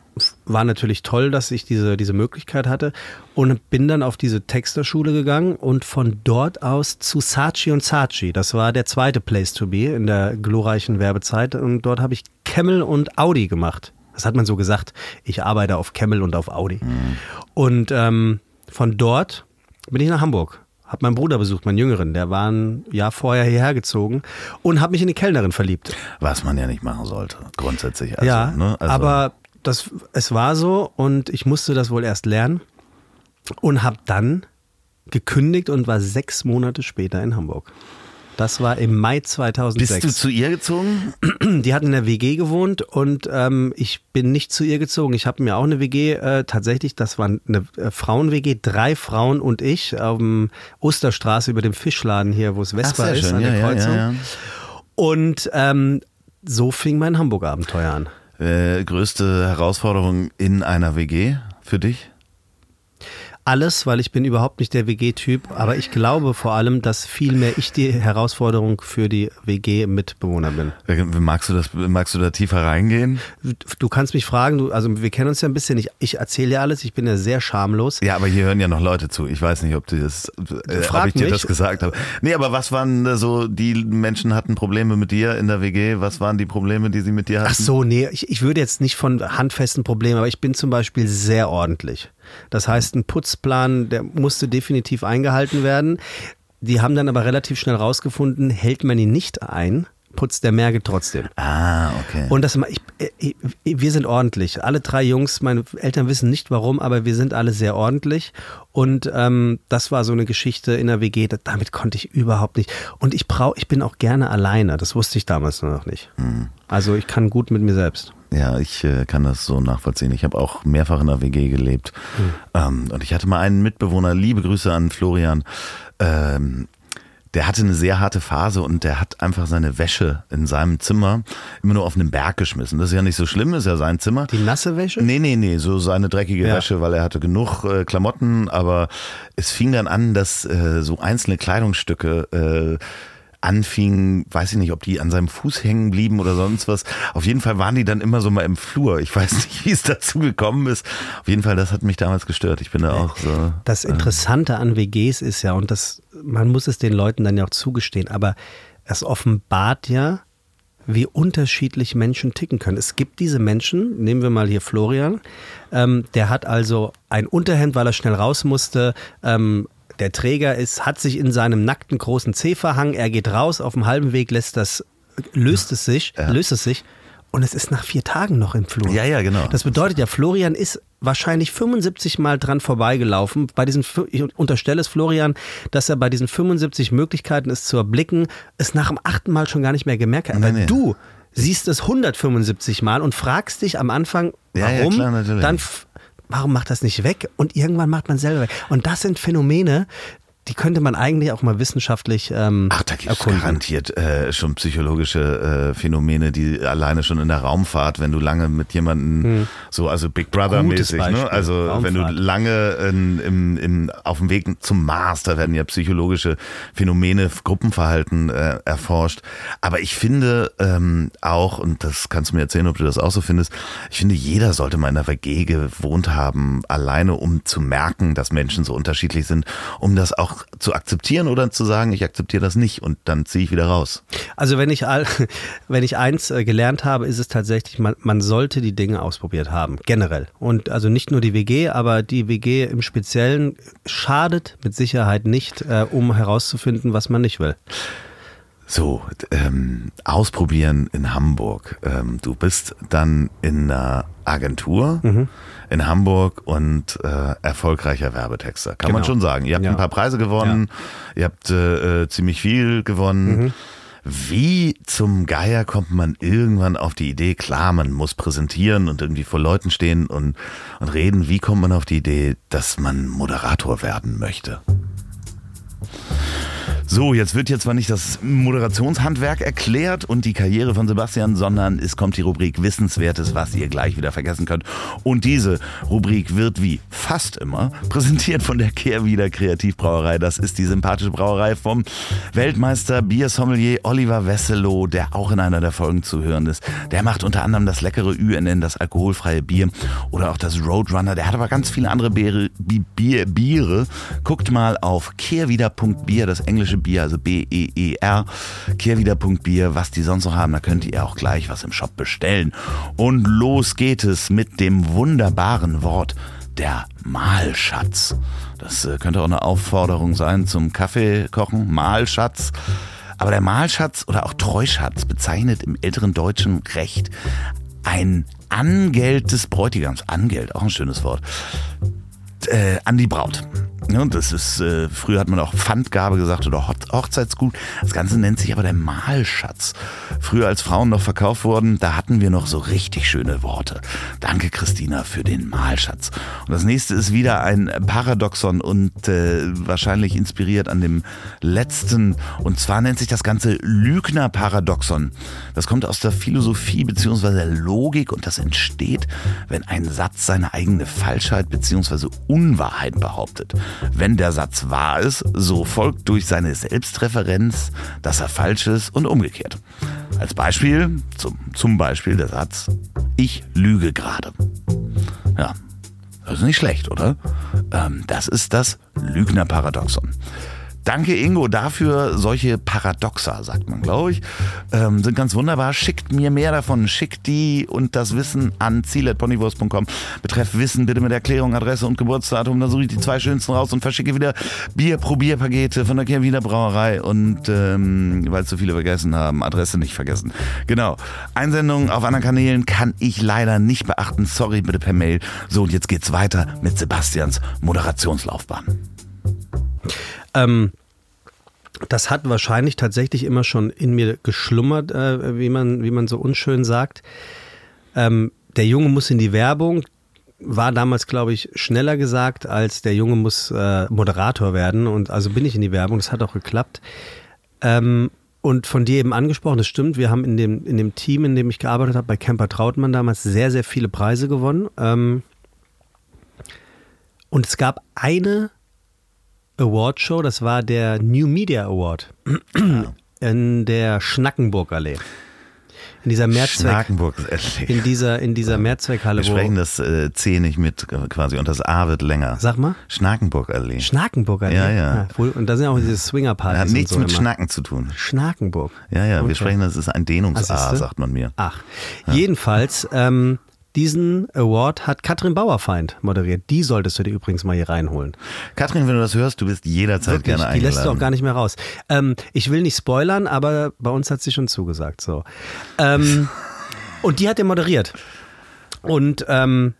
war natürlich toll, dass ich diese, diese Möglichkeit hatte und bin dann auf diese Texterschule gegangen und von dort aus zu Saatchi und Saatchi. Das war der zweite Place to be in der glorreichen Werbezeit und dort habe ich Camel und Audi gemacht. Das hat man so gesagt. Ich arbeite auf Camel und auf Audi. Und ähm, von dort bin ich nach Hamburg. habe meinen Bruder besucht, meinen Jüngeren. Der war ein Jahr vorher hierher gezogen und habe mich in die Kellnerin verliebt. Was man ja nicht machen sollte, grundsätzlich. Also, ja, ne? also, aber das, es war so und ich musste das wohl erst lernen und habe dann gekündigt und war sechs Monate später in Hamburg. Das war im Mai 2006. Bist du zu ihr gezogen? Die hat in der WG gewohnt und ähm, ich bin nicht zu ihr gezogen. Ich habe mir auch eine WG äh, tatsächlich, das war eine äh, Frauen-WG, drei Frauen und ich auf dem Osterstraße über dem Fischladen hier, wo es Vespa ist, schön. an der ja, Kreuzung. ja, ja. Und ähm, so fing mein Hamburg-Abenteuer an. Äh, größte Herausforderung in einer WG für dich? Alles, weil ich bin überhaupt nicht der WG-Typ, aber ich glaube vor allem, dass vielmehr ich die Herausforderung für die WG-Mitbewohner bin. Äh, Magst du, das, magst du da tiefer reingehen? Du kannst mich fragen, du, also wir kennen uns ja ein bisschen, ich, ich erzähle ja alles, ich bin ja sehr schamlos. Ja, aber hier hören ja noch Leute zu. Ich weiß nicht, ob, die das, äh, Frag ob ich dir mich. das gesagt habe. Nee, aber was waren so, die Menschen hatten Probleme mit dir in der WG? Was waren die Probleme, die sie mit dir hatten? Ach so, nee, ich, ich würde jetzt nicht von handfesten Problemen, aber ich bin zum Beispiel sehr ordentlich. Das heißt, ein Putzplan, der musste definitiv eingehalten werden. Die haben dann aber relativ schnell rausgefunden, hält man ihn nicht ein, putzt der Merge trotzdem. Ah, okay. Und das, ich, wir sind ordentlich. Alle drei Jungs, meine Eltern wissen nicht warum, aber wir sind alle sehr ordentlich. Und ähm, das war so eine Geschichte in der WG, da- damit konnte ich überhaupt nicht. Und ich brauche, ich bin auch gerne alleine. Das wusste ich damals noch nicht. Also ich kann gut mit mir selbst. Ja, ich äh, kann das so nachvollziehen. Ich habe auch mehrfach in der WG gelebt. Ähm, und ich hatte mal einen Mitbewohner, liebe Grüße an Florian, ähm, der hatte eine sehr harte Phase und der hat einfach seine Wäsche in seinem Zimmer immer nur auf einen Berg geschmissen. Das ist ja nicht so schlimm, ist ja sein Zimmer. Die nasse Wäsche? Nee, nee, nee, so seine dreckige Ja. Wäsche, weil er hatte genug äh, Klamotten, aber es fing dann an, dass äh, so einzelne Kleidungsstücke äh, anfingen, weiß ich nicht, ob die an seinem Fuß hängen blieben oder sonst was. Auf jeden Fall waren die dann immer so mal im Flur. Ich weiß nicht, wie es dazu gekommen ist. Auf jeden Fall, das hat mich damals gestört. Ich bin da auch so. Das Interessante an WGs ist ja, und das, man muss es den Leuten dann ja auch zugestehen, aber es offenbart ja, wie unterschiedlich Menschen ticken können. Es gibt diese Menschen, nehmen wir mal hier Florian, ähm, der hat also ein Unterhemd, weil er schnell raus musste. Ähm, der Träger ist, hat sich in seinem nackten großen Zeh verhangen. Er geht raus, auf dem halben Weg lässt das, löst es sich, löst es sich. Und es ist nach vier Tagen noch im Flur. Ja, ja, genau. Das bedeutet ja, Florian ist wahrscheinlich 75 Mal dran vorbeigelaufen. Bei diesen, ich unterstelle es Florian, dass er bei diesen 75 Möglichkeiten, es zu erblicken, es nach dem achten Mal schon gar nicht mehr gemerkt hat. Aber Nee, nee. du siehst es 175 Mal und fragst dich am Anfang, Ja, ja, warum? klar, natürlich. Dann, warum macht das nicht weg? Und irgendwann macht man selber weg. Und das sind Phänomene, die könnte man eigentlich auch mal wissenschaftlich ähm, Ach, da gibt es garantiert äh, schon psychologische äh, Phänomene, die alleine schon in der Raumfahrt, wenn du lange mit jemandem so, also Big Brother Gutes mäßig, Beispiel, ne? also wenn du Raumfahrt. lange in, im, im, auf dem Weg zum Mars, da werden ja psychologische Phänomene, Gruppenverhalten äh, erforscht. Aber ich finde ähm, auch, und das kannst du mir erzählen, ob du das auch so findest, ich finde, jeder sollte mal in einer WG gewohnt haben, alleine, um zu merken, dass Menschen so unterschiedlich sind, um das auch zu akzeptieren oder zu sagen, ich akzeptiere das nicht und dann ziehe ich wieder raus. Also wenn ich, all, wenn ich eins äh, gelernt habe, ist es tatsächlich, man, man sollte die Dinge ausprobiert haben, generell. Und also nicht nur die WG, aber die WG im Speziellen schadet mit Sicherheit nicht, äh, um herauszufinden, was man nicht will. So, ähm, ausprobieren in Hamburg. Ähm, du bist dann in einer Agentur Mhm. In Hamburg und äh, erfolgreicher Werbetexter. Kann man Genau. schon sagen. Ihr habt Ja. ein paar Preise gewonnen, ihr habt äh, äh, ziemlich viel gewonnen. Mhm. Wie zum Geier kommt man irgendwann auf die Idee, klar, man muss präsentieren und irgendwie vor Leuten stehen und, und reden. Wie kommt man auf die Idee, dass man Moderator werden möchte? So, jetzt wird jetzt zwar nicht das Moderationshandwerk erklärt und die Karriere von Sebastian, sondern es kommt die Rubrik Wissenswertes, was ihr gleich wieder vergessen könnt. Und diese Rubrik wird wie fast immer präsentiert von der Kehrwieder Kreativbrauerei. Das ist die sympathische Brauerei vom Weltmeister Biersommelier Oliver Wesselow, der auch in einer der Folgen zu hören ist. Der macht unter anderem das leckere UNN, das alkoholfreie Bier oder auch das Roadrunner. Der hat aber ganz viele andere Biere. Bier, Biere. Guckt mal auf kehrwieder.bier, das englische Bier, also B-E-E-R, kehrwieder.bier, was die sonst noch haben. Da könnt ihr auch gleich was im Shop bestellen. Und los geht es mit dem wunderbaren Wort der Malschatz. Das äh, könnte auch eine Aufforderung sein zum Kaffeekochen, Mahlschatz. Aber der Mahlschatz oder auch Treuschatz bezeichnet im älteren deutschen Recht ein Angeld des Bräutigams. Angeld, auch ein schönes Wort. Äh, an die Braut. Ja, das ist, äh, früher hat man auch Pfandgabe gesagt oder Hochzeitsgut. Das Ganze nennt sich aber der Mahlschatz. Früher als Frauen noch verkauft wurden, da hatten wir noch so richtig schöne Worte. Danke Christina für den Mahlschatz. Und das nächste ist wieder ein Paradoxon und äh, wahrscheinlich inspiriert an dem letzten. Und zwar nennt sich das Ganze Lügner-Paradoxon. Das kommt aus der Philosophie bzw. Logik und das entsteht, wenn ein Satz seine eigene Falschheit bzw. Unwahrheit behauptet. Wenn der Satz wahr ist, so folgt durch seine Selbstreferenz, dass er falsch ist und umgekehrt. Als Beispiel, zum, zum Beispiel der Satz, ich lüge gerade. Ja, das ist nicht schlecht, oder? Ähm, das ist das Lügnerparadoxon. Danke Ingo dafür. Solche Paradoxa, sagt man, glaube ich, ähm, sind ganz wunderbar. Schickt mir mehr davon. Schickt die und das Wissen an ziel.ponywurst.com. Betreff Wissen bitte mit Erklärung, Adresse und Geburtsdatum. Dann suche ich die zwei schönsten raus und verschicke wieder Bier-Probierpakete von der Kehrwieder Brauerei. Und ähm, weil zu viele vergessen haben, Adresse nicht vergessen. Genau. Einsendungen auf anderen Kanälen kann ich leider nicht beachten. Sorry, bitte per Mail. So, und jetzt geht's weiter mit Sebastians Moderationslaufbahn. Ähm, das hat wahrscheinlich tatsächlich immer schon in mir geschlummert, äh, wie, man, wie man so unschön sagt. Ähm, der Junge muss in die Werbung, war damals, glaube ich, schneller gesagt, als der Junge muss äh, Moderator werden. Und also bin ich in die Werbung, das hat auch geklappt. Ähm, und von dir eben angesprochen, das stimmt, wir haben in dem, in dem Team, in dem ich gearbeitet habe, bei Camper Trautmann damals sehr, sehr viele Preise gewonnen. Ähm, und es gab eine Awardshow, das war der New Media Award in der Schnackenburgallee. In dieser Mehrzweck, in dieser, in dieser Mehrzweckhalle. Wir sprechen das äh, C nicht mit quasi und das A wird länger. Sag mal. Schnackenburgallee. Schnackenburgallee? Ja, ja. ja und da sind auch diese Swingerpartys. Hat nichts so mit immer. Schnacken zu tun. Schnackenburg. Ja, ja, Okay. wir sprechen, das ist ein Dehnungs-A, Ah, sagt man mir. Ach, jedenfalls, ähm, diesen Award hat Katrin Bauerfeind moderiert. Die solltest du dir übrigens mal hier reinholen. Katrin, wenn du das hörst, du bist jederzeit Wirklich, gerne die eingeladen. lässt du auch gar nicht mehr raus. Ähm, ich will nicht spoilern, aber bei uns hat sie schon zugesagt. So. Ähm, und die hat er moderiert. Und ähm,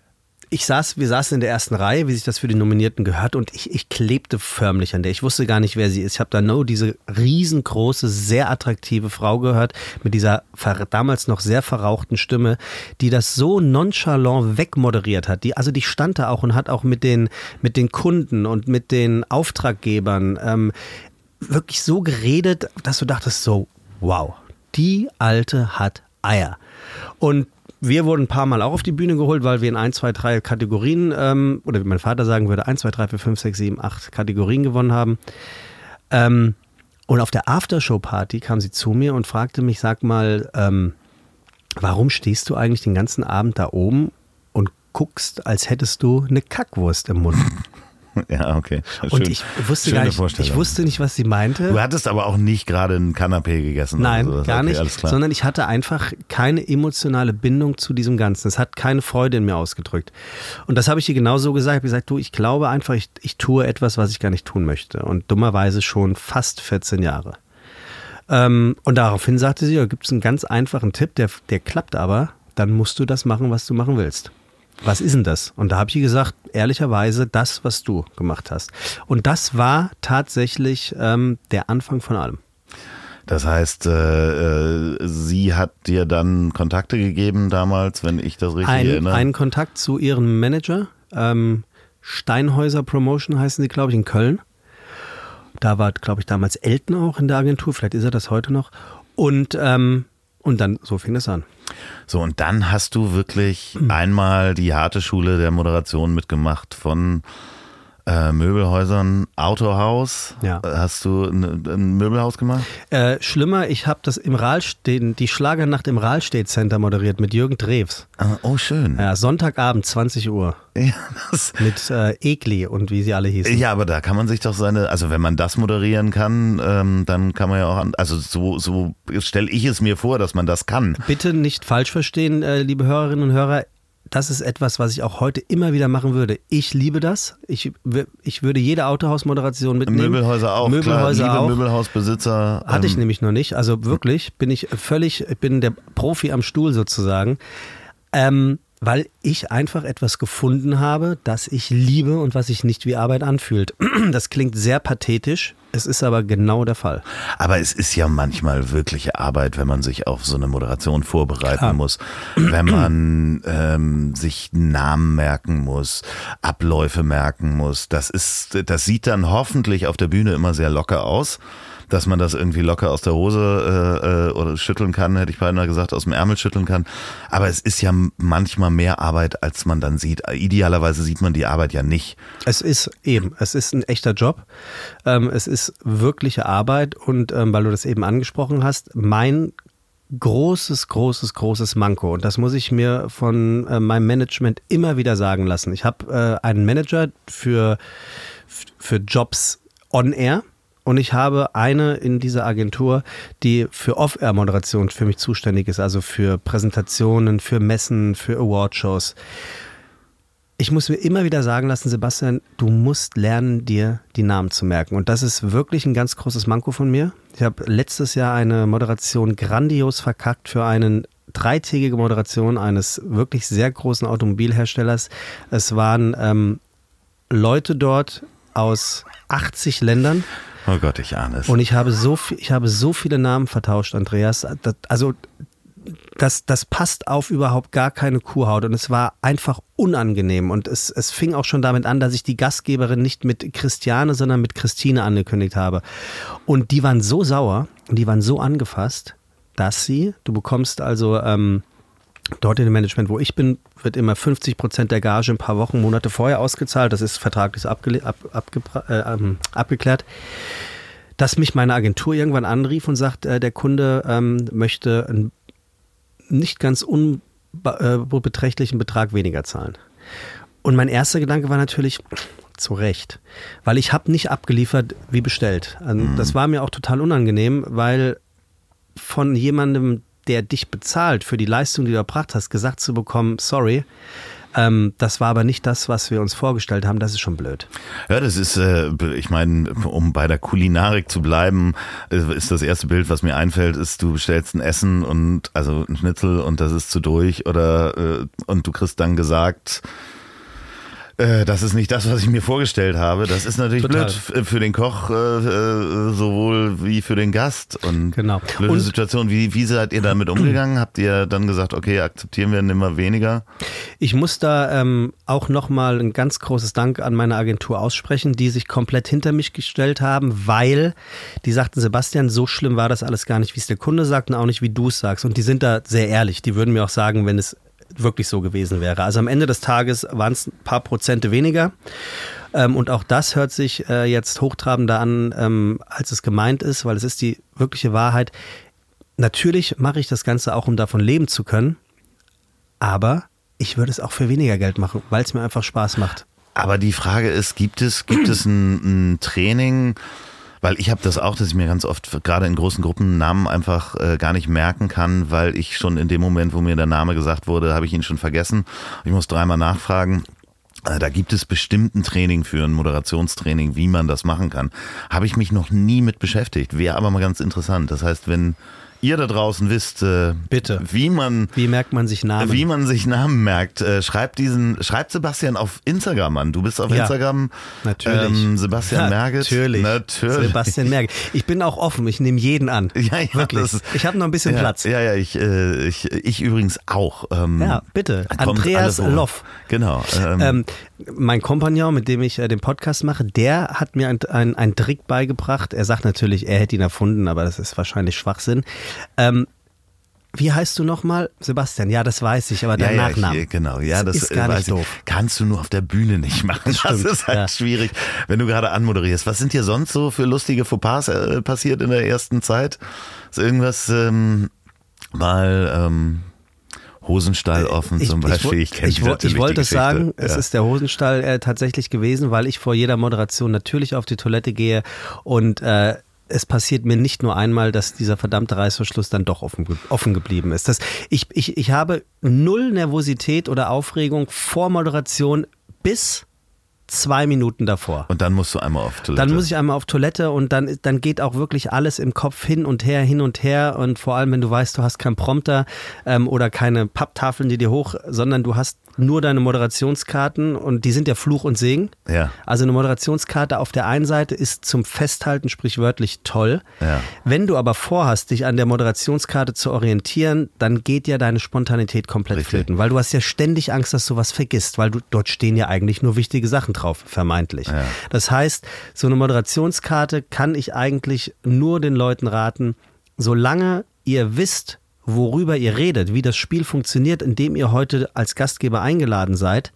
ich saß, wir saßen in der ersten Reihe, wie sich das für die Nominierten gehört, und ich, ich klebte förmlich an der. Ich wusste gar nicht, wer sie ist. Ich habe da nur diese riesengroße, sehr attraktive Frau gehört, mit dieser damals noch sehr verrauchten Stimme, die das so nonchalant wegmoderiert hat. Die, also die stand da auch und hat auch mit den, mit den Kunden und mit den Auftraggebern ähm, wirklich so geredet, dass du dachtest so, wow, die Alte hat Eier. Und wir wurden ein paar Mal auch auf die Bühne geholt, weil wir in ein, zwei, drei Kategorien, ähm, oder wie mein Vater sagen würde, ein, zwei, drei, vier, fünf, sechs, sieben, acht Kategorien gewonnen haben. Ähm, und auf der Aftershow-Party kam sie zu mir und fragte mich, sag mal, ähm, warum stehst du eigentlich den ganzen Abend da oben und guckst, als hättest du eine Kackwurst im Mund? Ja, okay. Und Schön. ich wusste Schöne gar nicht, ich wusste nicht, was sie meinte. Du hattest aber auch nicht gerade ein Kanapé gegessen. Nein, sowas. gar okay, nicht, sondern ich hatte einfach keine emotionale Bindung zu diesem Ganzen. Es hat keine Freude in mir ausgedrückt. Und das habe ich ihr genauso gesagt. Ich habe gesagt, du, ich glaube einfach, ich, ich tue etwas, was ich gar nicht tun möchte. Und dummerweise schon fast 14 Jahre. Ähm, und daraufhin sagte sie, ja, gibt es einen ganz einfachen Tipp, der, der klappt aber, dann musst du das machen, was du machen willst. Was ist denn das? Und da habe ich ihr gesagt, ehrlicherweise, das, was du gemacht hast. Und das war tatsächlich ähm, der Anfang von allem. Das heißt, äh, äh, sie hat dir dann Kontakte gegeben damals, wenn ich das richtig ein, erinnere. einen Kontakt zu ihrem Manager. Ähm, Steinhäuser Promotion heißen sie, glaube ich, in Köln. Da war, glaube ich, damals Elton auch in der Agentur. Vielleicht ist er das heute noch. Und, ähm, und dann, so fing es an. So, und dann hast du wirklich Hm. einmal die harte Schule der Moderation mitgemacht von äh, Möbelhäusern, Autohaus. Ja. Hast du ein, ein Möbelhaus gemacht? Äh, schlimmer, ich habe das im Rahlstedt, die Schlagernacht im Rahlstedt Center moderiert mit Jürgen Drews. Ah, Oh, schön. Ja, Sonntagabend, 20 Uhr. Ja, das, Mit äh, Egli und wie sie alle hießen. ja, aber da kann man sich doch seine, also wenn man das moderieren kann, ähm, dann kann man ja auch, an, also so, so stelle ich es mir vor, dass man das kann. Bitte nicht falsch verstehen, äh, liebe Hörerinnen und Hörer. Das ist etwas, was ich auch heute immer wieder machen würde. Ich liebe das. Ich, ich würde jede Autohausmoderation mitnehmen. Möbelhäuser auch. Möbelhäuser klar, auch. Möbelhausbesitzer. Hatte ich ähm, nämlich noch nicht. Also wirklich bin ich völlig, ich bin der Profi am Stuhl sozusagen. Ähm, weil ich einfach etwas gefunden habe, das ich liebe und was sich nicht wie Arbeit anfühlt. Das klingt sehr pathetisch, es ist aber genau der Fall. Aber es ist ja manchmal wirkliche Arbeit, wenn man sich auf so eine Moderation vorbereiten Klar. muss, wenn man ähm, sich Namen merken muss, Abläufe merken muss. Das ist, das sieht dann hoffentlich auf der Bühne immer sehr locker aus. Dass man das irgendwie locker aus der Hose äh, äh, oder schütteln kann, hätte ich beinahe gesagt, aus dem Ärmel schütteln kann. Aber es ist ja manchmal mehr Arbeit, als man dann sieht. Idealerweise sieht man die Arbeit ja nicht. Es ist eben, es ist ein echter Job. Ähm, es ist wirkliche Arbeit und ähm, weil du das eben angesprochen hast, mein großes, großes, großes Manko und das muss ich mir von äh, meinem Management immer wieder sagen lassen. Ich habe äh, einen Manager für, für Jobs on Air. Und ich habe eine in dieser Agentur, die für Off-Air-Moderation für mich zuständig ist, also für Präsentationen, für Messen, für Awardshows. Ich muss mir immer wieder sagen lassen, Sebastian, du musst lernen, dir die Namen zu merken. Und das ist wirklich ein ganz großes Manko von mir. Ich habe letztes Jahr eine Moderation grandios verkackt für einen dreitägige Moderation eines wirklich sehr großen Automobilherstellers. Es waren ähm, Leute dort aus 80 Ländern. Oh Gott, ich ahne es. Und ich habe so, ich habe so viele Namen vertauscht, Andreas. Das, also das, das passt auf überhaupt gar keine Kuhhaut und es war einfach unangenehm und es, es fing auch schon damit an, dass ich die Gastgeberin nicht mit Christiane, sondern mit Christine angekündigt habe. Und die waren so sauer und die waren so angefasst, dass sie, du bekommst also ähm, dort in dem Management, wo ich bin, wird immer 50 Prozent der Gage ein paar Wochen, Monate vorher ausgezahlt. Das ist vertraglich abge ab, äh, ähm, abgeklärt. Dass mich meine Agentur irgendwann anrief und sagt, äh, der Kunde ähm, möchte einen nicht ganz unbeträchtlichen Betrag weniger zahlen. Und mein erster Gedanke war natürlich, zu Recht, weil ich habe nicht abgeliefert wie bestellt. Also Das war mir auch total unangenehm, weil von jemandem, der dich bezahlt für die Leistung, die du erbracht hast, gesagt zu bekommen, sorry, ähm, das war aber nicht das, was wir uns vorgestellt haben, das ist schon blöd. Ja, das ist, äh, ich meine, um bei der Kulinarik zu bleiben, äh, ist das erste Bild, was mir einfällt, ist, du bestellst ein Essen und also ein Schnitzel und das ist zu durch oder äh, und du kriegst dann gesagt, äh, das ist nicht das, was ich mir vorgestellt habe. Das ist natürlich Total. blöd für den Koch äh, äh, sowohl wie für den Gast. Und Genau. blöde Und- Situation. Wie, wie seid ihr damit umgegangen? Habt ihr dann gesagt, okay, akzeptieren wir immer weniger? Ich muss da ähm, auch nochmal ein ganz großes Dank an meine Agentur aussprechen, die sich komplett hinter mich gestellt haben, weil die sagten, Sebastian, so schlimm war das alles gar nicht, wie es der Kunde sagt und auch nicht, wie du es sagst. Und die sind da sehr ehrlich. Die würden mir auch sagen, wenn es wirklich so gewesen wäre. Also am Ende des Tages waren es ein paar Prozente weniger. Ähm, und auch das hört sich äh, jetzt hochtrabender an, ähm, als es gemeint ist, weil es ist die wirkliche Wahrheit. Natürlich mache ich das Ganze auch, um davon leben zu können. Aber ich würde es auch für weniger Geld machen, weil es mir einfach Spaß macht. Aber die Frage ist, gibt es, gibt es ein, ein Training, weil ich habe das auch, dass ich mir ganz oft gerade in großen Gruppen Namen einfach äh, gar nicht merken kann, weil ich schon in dem Moment, wo mir der Name gesagt wurde, habe ich ihn schon vergessen. Ich muss dreimal nachfragen. Äh, Da gibt es bestimmt ein Training für ein Moderationstraining, wie man das machen kann. Habe ich mich noch nie mit beschäftigt. Wäre aber mal ganz interessant. Das heißt, wenn ihr da draußen wisst, äh, Bitte. wie man Wie merkt man sich Namen? wie man sich Namen merkt. Äh, schreibt diesen, schreibt Sebastian auf Instagram an. Du bist auf Ja, Instagram. Natürlich. Ähm, Sebastian Merget. Natürlich. Natürlich. Sebastian Merget. Ich bin auch offen, ich nehme jeden an. Ja, ja, Wirklich. das ich habe noch ein bisschen ja, Platz. Ja, ja, ich, äh, ich, ich übrigens auch. Ähm, Ja, bitte. Andreas. Loff. Genau. Ähm, Ähm, mein Kompagnon, mit dem ich äh, den Podcast mache, der hat mir einen ein Trick beigebracht. Er sagt natürlich, er hätte ihn erfunden, aber das ist wahrscheinlich Schwachsinn. Ähm, wie heißt du nochmal? Sebastian, ja, das weiß ich, aber ja, dein ja, Nachname. Ich, genau, ja, das ist gar nicht ich. doof. Kannst du nur auf der Bühne nicht machen. Das, stimmt, ist halt ja. schwierig, wenn du gerade anmoderierst. Was sind dir sonst so für lustige Fauxpas äh, passiert in der ersten Zeit? Ist irgendwas ähm, mal ähm, Hosenstall offen zum Beispiel? Ich, ich, ich, ich wollte es sagen, Geschichte. es Ja. ist der Hosenstall äh, tatsächlich gewesen, weil ich vor jeder Moderation natürlich auf die Toilette gehe und äh, es passiert mir nicht nur einmal, dass dieser verdammte Reißverschluss dann doch offen, offen geblieben ist. Das, ich, ich, ich habe null Nervosität oder Aufregung vor Moderation bis zwei Minuten davor. Und dann musst du einmal auf Toilette. Dann muss ich einmal auf Toilette und dann, dann geht auch wirklich alles im Kopf hin und her, hin und her. Und vor allem, wenn du weißt, du hast keinen Prompter ähm, oder keine Papptafeln, die dir hoch, sondern du hast nur deine Moderationskarten und die sind ja Fluch und Segen. Ja. Also eine Moderationskarte auf der einen Seite ist zum Festhalten sprichwörtlich toll. Ja. Wenn du aber vorhast, dich an der Moderationskarte zu orientieren, dann geht ja deine Spontanität komplett Richtig. flöten, weil du hast ja ständig Angst, dass du was vergisst, weil du dort stehen ja eigentlich nur wichtige Sachen drauf, vermeintlich. Ja. Das heißt, so eine Moderationskarte kann ich eigentlich nur den Leuten raten, solange ihr wisst, worüber ihr redet, wie das Spiel funktioniert, in dem ihr heute als Gastgeber eingeladen seid,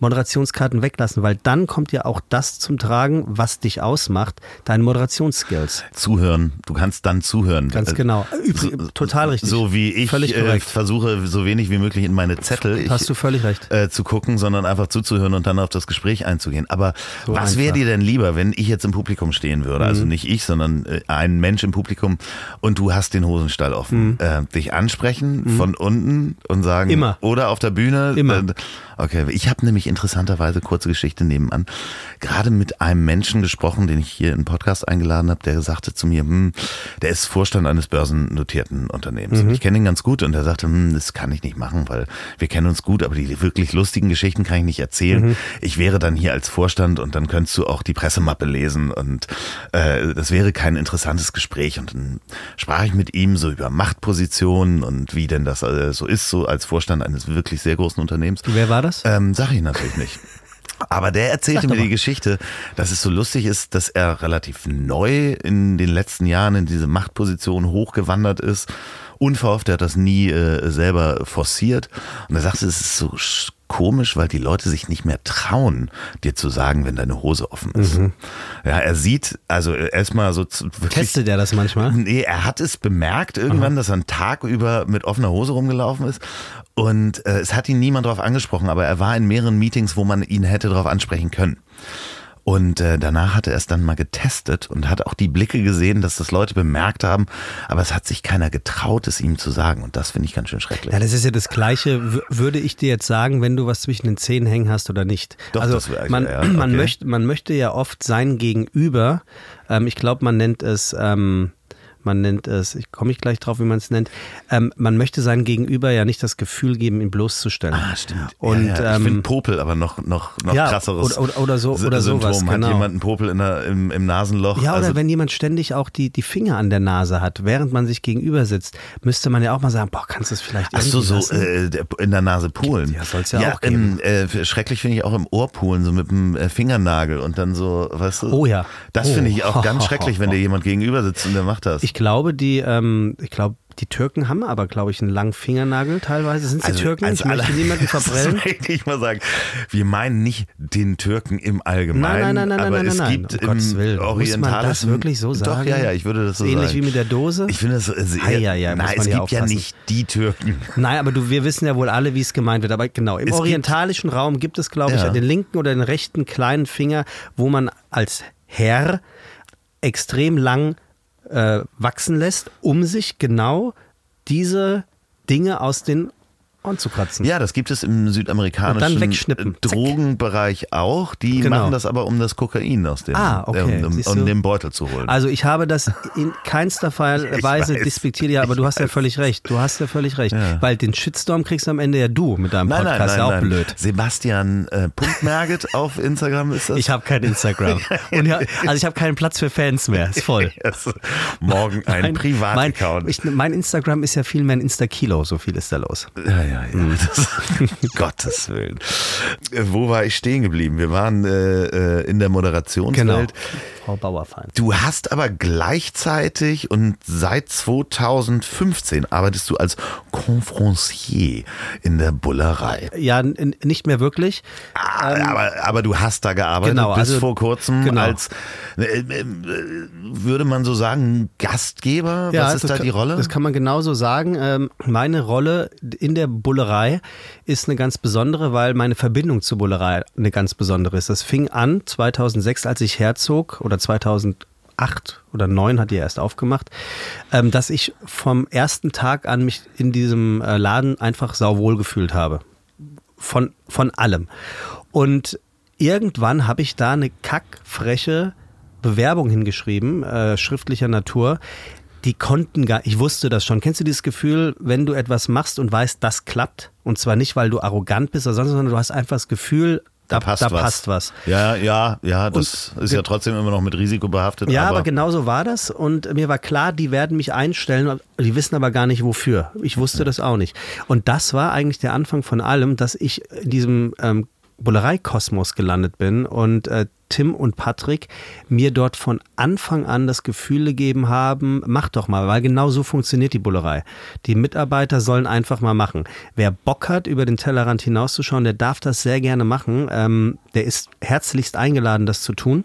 Moderationskarten weglassen, weil dann kommt ja auch das zum Tragen, was dich ausmacht, deine Moderationsskills. Zuhören. Du kannst dann zuhören. Ganz Äh, genau. Übrig, total richtig. So wie ich äh, versuche, so wenig wie möglich in meine Zettel ich, Hast du völlig recht. äh, zu gucken, sondern einfach zuzuhören und dann auf das Gespräch einzugehen. Aber So was wäre dir denn lieber, wenn ich jetzt im Publikum stehen würde? Also Mhm. nicht ich, sondern äh, ein Mensch im Publikum und du hast den Hosenstall offen. Äh, dich ansprechen von unten und sagen, Mhm. Immer. oder auf der Bühne. Immer. Äh, Okay, ich habe nämlich interessanterweise, kurze Geschichte nebenan, gerade mit einem Menschen gesprochen, den ich hier in den Podcast eingeladen habe, der sagte zu mir, hm, der ist Vorstand eines börsennotierten Unternehmens. Und ich kenne ihn ganz gut und er sagte, hm, das kann ich nicht machen, weil wir kennen uns gut, aber die wirklich lustigen Geschichten kann ich nicht erzählen. Ich wäre dann hier als Vorstand und dann könntest du auch die Pressemappe lesen und äh, das wäre kein interessantes Gespräch. Und dann sprach ich mit ihm so über Machtpositionen und wie denn das äh, so ist, so als Vorstand eines wirklich sehr großen Unternehmens. Wer war das? Ähm, sag ich natürlich nicht. Aber der erzählte mir die. Geschichte, dass es so lustig ist, dass er relativ neu in den letzten Jahren in diese Machtposition hochgewandert ist. Unverhofft, er hat das nie äh, selber forciert. Und er sagte, es ist so sch- komisch, weil die Leute sich nicht mehr trauen, dir zu sagen, wenn deine Hose offen ist. Ja, er sieht, also erstmal so wirklich Testet er das manchmal? Nee, er hat es bemerkt irgendwann, dass er einen Tag über mit offener Hose rumgelaufen ist. Und äh, es hat ihn niemand darauf angesprochen, aber er war in mehreren Meetings, wo man ihn hätte darauf ansprechen können. Und äh, danach hat er es dann mal getestet und hat auch die Blicke gesehen, dass das Leute bemerkt haben, aber es hat sich keiner getraut, es ihm zu sagen. Und das finde ich ganz schön schrecklich. Ja, das ist ja das Gleiche, w- würde ich dir jetzt sagen, wenn du was zwischen den Zähnen hängen hast oder nicht. Doch, also das man, ja, man, okay. möchte, man möchte ja oft sein Gegenüber, ähm, ich glaube, man nennt es, ähm, man nennt es, ich komme ich gleich drauf, wie man es nennt, ähm, man möchte sein Gegenüber ja nicht das Gefühl geben, ihn bloßzustellen. Ah, stimmt. Und ja, ja. Ich ähm, finde Popel aber noch, noch, noch ja, krasseres oder- oder- oder so- oder sowas, Symptom. Hat genau. jemand einen Popel in der, im, im Nasenloch? Ja, oder also, wenn jemand ständig auch die, die Finger an der Nase hat, während man sich gegenüber sitzt, müsste man ja auch mal sagen, boah, kannst du es vielleicht Ach so, so äh, in der Nase poolen. Ja, soll's ja auch geben. ähm, äh, schrecklich finde ich auch im Ohr poolen, so mit dem äh, Fingernagel und dann so, weißt du? Oh ja. Das Oh. finde ich auch ganz schrecklich, wenn dir jemand gegenüber sitzt und der macht das. Ich glaube, die, ähm, ich glaube, die Türken haben aber, glaube ich, einen langen Fingernagel teilweise. Sind sie Türken? ich möchte niemanden Das verbrellen. möchte ich mal sagen. Wir meinen nicht den Türken im Nein, Allgemeinen. nein, nein, nein, aber nein, es nein, gibt um im Gottes Willen. Muss man das wirklich so Doch, sagen? ja, ja, ich würde das so Ähnlich sagen. wie mit der Dose? Ich finde das... Äh, Ei, ei, ei, muss nein, es gibt ja aufpassen. nicht die Türken. Nein, aber du, wir wissen ja wohl alle, wie es gemeint wird. Aber genau, im Es gibt- orientalischen Raum gibt es, glaube ich, Ja. den linken oder den rechten kleinen Finger, wo man als Herr extrem lang äh, wachsen lässt, um sich genau diese Dinge aus den Ohren zu kratzen. Ja, das gibt es im südamerikanischen äh, Drogenbereich auch. Die Genau. machen das aber, um das Kokain aus dem, Ah, okay. äh, um, du? den Beutel zu holen. Also ich habe das in keinster Weise despektiert, ja, aber du hast ja völlig recht. Du hast ja völlig recht. Ja. Weil den Shitstorm kriegst am Ende ja du mit deinem Podcast. ja auch blöd. Sebastian äh, Punktmerget auf Instagram ist das. Ich habe kein Instagram. Und also ich habe keinen Platz für Fans mehr. Ist voll. Also, morgen ein Privataccount. Mein, mein Instagram ist ja viel mehr ein Insta-Kilo, so viel ist da los. Ja, ja, ja. Mhm. Das, Gottes Willen. Äh, Wo war ich stehen geblieben? Wir waren äh, äh, in der Moderationswelt. Frau Bauerfein. Du hast aber gleichzeitig und seit 2015 arbeitest du als Confrancier in der Bullerei. Ja, nicht mehr wirklich. Ah, aber, aber du hast da gearbeitet Ähm, Genau, bis also- vor kurzem genau. als, äh, äh, würde man so sagen, Gastgeber? Was ist da das die kann- Rolle? Das kann man genauso sagen. Ähm, meine Rolle in der Bullerei ist eine ganz besondere, weil meine Verbindung zur Bullerei eine ganz besondere ist. Das fing an 2006, als ich herzog, oder 2008, acht oder neun hat die erst aufgemacht, ähm, dass ich vom ersten Tag an mich in diesem äh, Laden einfach sauwohl gefühlt habe. Von, von allem. Und irgendwann habe ich da eine kackfreche Bewerbung hingeschrieben, äh, schriftlicher Natur. Die konnten gar, ich wusste das schon. Kennst du dieses Gefühl, wenn du etwas machst und weißt, das klappt? Und zwar nicht, weil du arrogant bist, sondern du hast einfach das Gefühl, da, passt, da was. passt, was. Ja, ja, ja, das und, ist ja trotzdem immer noch mit Risiko behaftet. Ja, aber, aber genau so war das und mir war klar, die werden mich einstellen, die wissen aber gar nicht wofür. Ich wusste ja. das auch nicht. Und das war eigentlich der Anfang von allem, dass ich in diesem ähm, Bullerei-Kosmos gelandet bin und äh, Tim und Patrick mir dort von Anfang an das Gefühl gegeben haben, mach doch mal, weil genau so funktioniert die Bullerei. Die Mitarbeiter sollen einfach mal machen. Wer Bock hat, über den Tellerrand hinauszuschauen, der darf das sehr gerne machen. Ähm, der ist herzlichst eingeladen, das zu tun.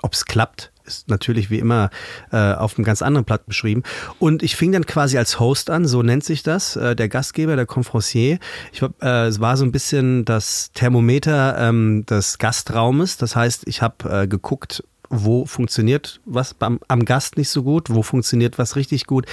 Ob es klappt, ist natürlich wie immer äh, auf einem ganz anderen Blatt beschrieben. Und ich fing dann quasi als Host an, so nennt sich das, äh, der Gastgeber, der Confrancier. Ich, äh, es war so ein bisschen das Thermometer ähm, des Gastraumes. Das heißt, ich habe äh, geguckt, wo funktioniert was beim, am Gast nicht so gut, wo funktioniert was richtig gut.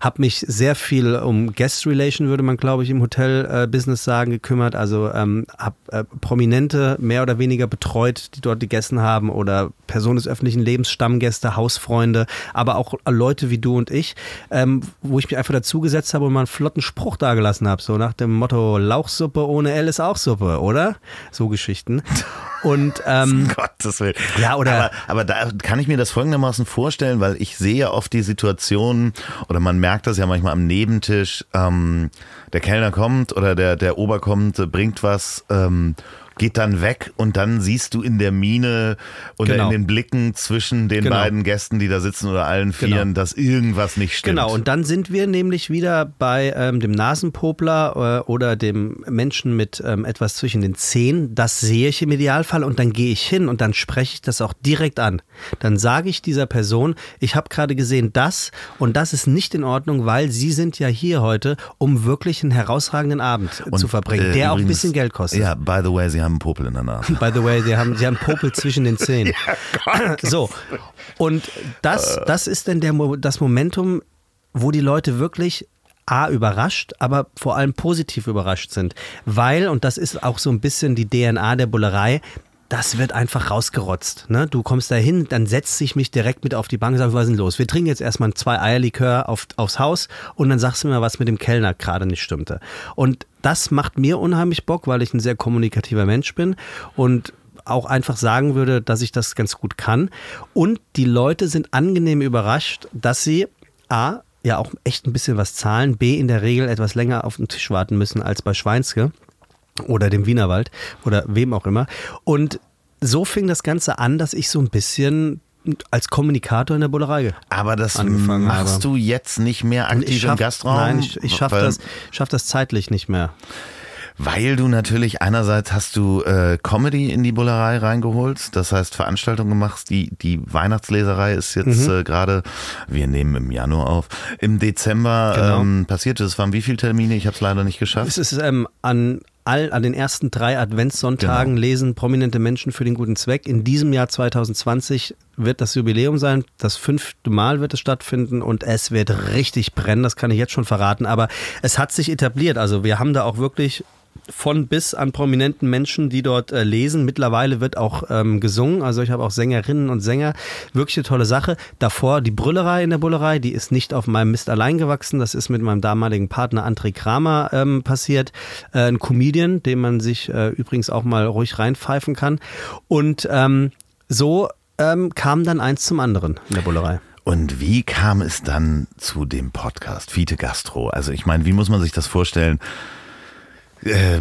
Habe mich sehr viel um Guest Relation, würde man glaube ich im Hotel-Business äh, sagen, gekümmert. Also ähm, habe äh, Prominente mehr oder weniger betreut, die dort gegessen haben oder Personen des öffentlichen Lebens, Stammgäste, Hausfreunde, aber auch Leute wie du und ich, ähm, wo ich mich einfach dazugesetzt habe und mal einen flotten Spruch dagelassen habe, so nach dem Motto Lauchsuppe ohne L ist auch Suppe, oder? So Geschichten. Und ähm, Gottes Willen. Ja, oder. Aber, aber da kann ich mir das folgendermaßen vorstellen, weil ich sehe ja oft die Situation, oder man merkt das ja manchmal am Nebentisch, ähm, der Kellner kommt oder der, der Ober kommt, bringt was ähm, geht dann weg und dann siehst du in der Miene oder genau. in den Blicken zwischen den genau. beiden Gästen, die da sitzen oder allen genau. Vieren, genau. dass irgendwas nicht stimmt. Genau, und dann sind wir nämlich wieder bei ähm, dem Nasenpopler äh, oder dem Menschen mit ähm, etwas zwischen den Zehen. Das sehe ich im Idealfall und dann gehe ich hin und dann spreche ich das auch direkt an. Dann sage ich dieser Person, ich habe gerade gesehen das und das ist nicht in Ordnung, weil Sie sind ja hier heute, um wirklich einen herausragenden Abend und, zu verbringen, der übrigens, auch ein bisschen Geld kostet. Ja, by the way, Sie haben Popel in der Nase. By the way, sie haben, sie haben Popel zwischen den Zähnen. Ja, so. Und das, das ist dann der, das Momentum, wo die Leute wirklich A, überrascht, aber vor allem positiv überrascht sind. Weil, und das ist auch so ein bisschen die DNA der Bullerei, das wird einfach rausgerotzt. Ne? Du kommst da hin, dann setzt sich mich direkt mit auf die Bank und sagst, was ist denn los? Wir trinken jetzt erstmal zwei Eierlikör auf, aufs Haus und dann sagst du mir, was mit dem Kellner gerade nicht stimmte. Und das macht mir unheimlich Bock, weil ich ein sehr kommunikativer Mensch bin und auch einfach sagen würde, dass ich das ganz gut kann. Und die Leute sind angenehm überrascht, dass sie A, ja auch echt ein bisschen was zahlen, B, in der Regel etwas länger auf den Tisch warten müssen als bei Schweinske oder dem Wienerwald oder wem auch immer. Und so fing das Ganze an, dass ich so ein bisschen als Kommunikator in der Bullerei Aber das angefangen machst habe. du jetzt nicht mehr aktiv schaff, im Gastraum? Nein, ich, ich schaffe das, schaff das zeitlich nicht mehr. Weil du natürlich einerseits hast du äh, Comedy in die Bullerei reingeholt, das heißt Veranstaltungen gemacht. Die, die Weihnachtsleserei ist jetzt mhm. äh, gerade, wir nehmen im Januar auf, im Dezember genau. ähm, passiert. Es waren wie viele Termine? Ich habe es leider nicht geschafft. Es ist ähm, an all, an den ersten drei Adventssonntagen genau. lesen prominente Menschen für den guten Zweck. In diesem Jahr 2020 wird das Jubiläum sein. Das fünfte Mal wird es stattfinden und es wird richtig brennen. Das kann ich jetzt schon verraten. Aber es hat sich etabliert. Also wir haben da auch wirklich von bis an prominenten Menschen, die dort äh, lesen. Mittlerweile wird auch ähm, gesungen. Also ich habe auch Sängerinnen und Sänger. Wirklich eine tolle Sache. Davor die Brüllerei in der Bullerei, die ist nicht auf meinem Mist allein gewachsen. Das ist mit meinem damaligen Partner André Kramer ähm, passiert. Äh, ein Comedian, den man sich äh, übrigens auch mal ruhig reinpfeifen kann. Und ähm, so ähm, kam dann eins zum anderen in der Bullerei. Und wie kam es dann zu dem Podcast Fiete Gastro? Also ich meine, wie muss man sich das vorstellen? Äh,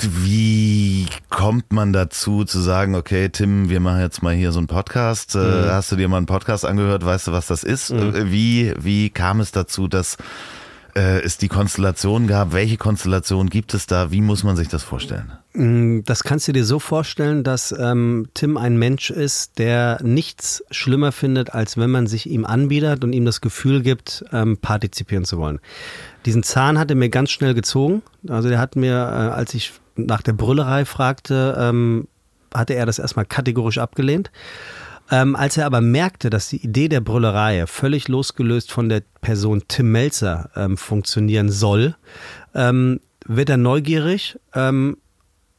wie kommt man dazu zu sagen, okay, Tim, wir machen jetzt mal hier so einen Podcast. Äh, mhm. Hast du dir mal einen Podcast angehört? Weißt du, was das ist? Mhm. Äh, wie, wie kam es dazu, dass äh, es die Konstellation gab? Welche Konstellation gibt es da? Wie muss man sich das vorstellen? Mm, das kannst du dir so vorstellen, dass ähm, Tim ein Mensch ist, der nichts schlimmer findet, als wenn man sich ihm anbietet und ihm das Gefühl gibt, ähm, partizipieren zu wollen. Diesen Zahn hat er mir ganz schnell gezogen. Also der hat mir, äh, als ich nach der Brüllerei fragte, ähm, hatte er das erstmal kategorisch abgelehnt Ähm, als er aber merkte, dass die Idee der Brüllerei völlig losgelöst von der Person Tim Melzer ähm, funktionieren soll, ähm, wird er neugierig ähm,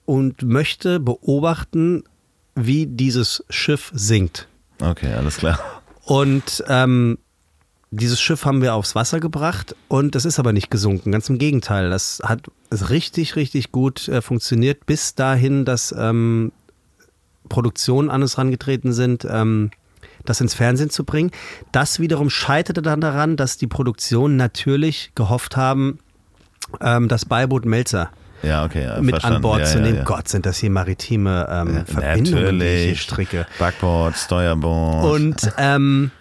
und möchte beobachten, wie dieses Schiff sinkt. Okay, alles klar. Und ähm, dieses Schiff haben wir aufs Wasser gebracht und es ist aber nicht gesunken. Ganz im Gegenteil. Das hat richtig, richtig gut äh, funktioniert, bis dahin, dass ähm, Produktionen an uns herangetreten sind, ähm, das ins Fernsehen zu bringen. Das wiederum scheiterte dann daran, dass die Produktionen natürlich gehofft haben, ähm, das Beiboot Melzer Ja, okay. mit verstanden. an Bord ja, zu nehmen. Ja. Gott, sind das hier maritime ähm, Verbindungen, die ich hier stricke. Backboard, Steuerbord. Und ähm,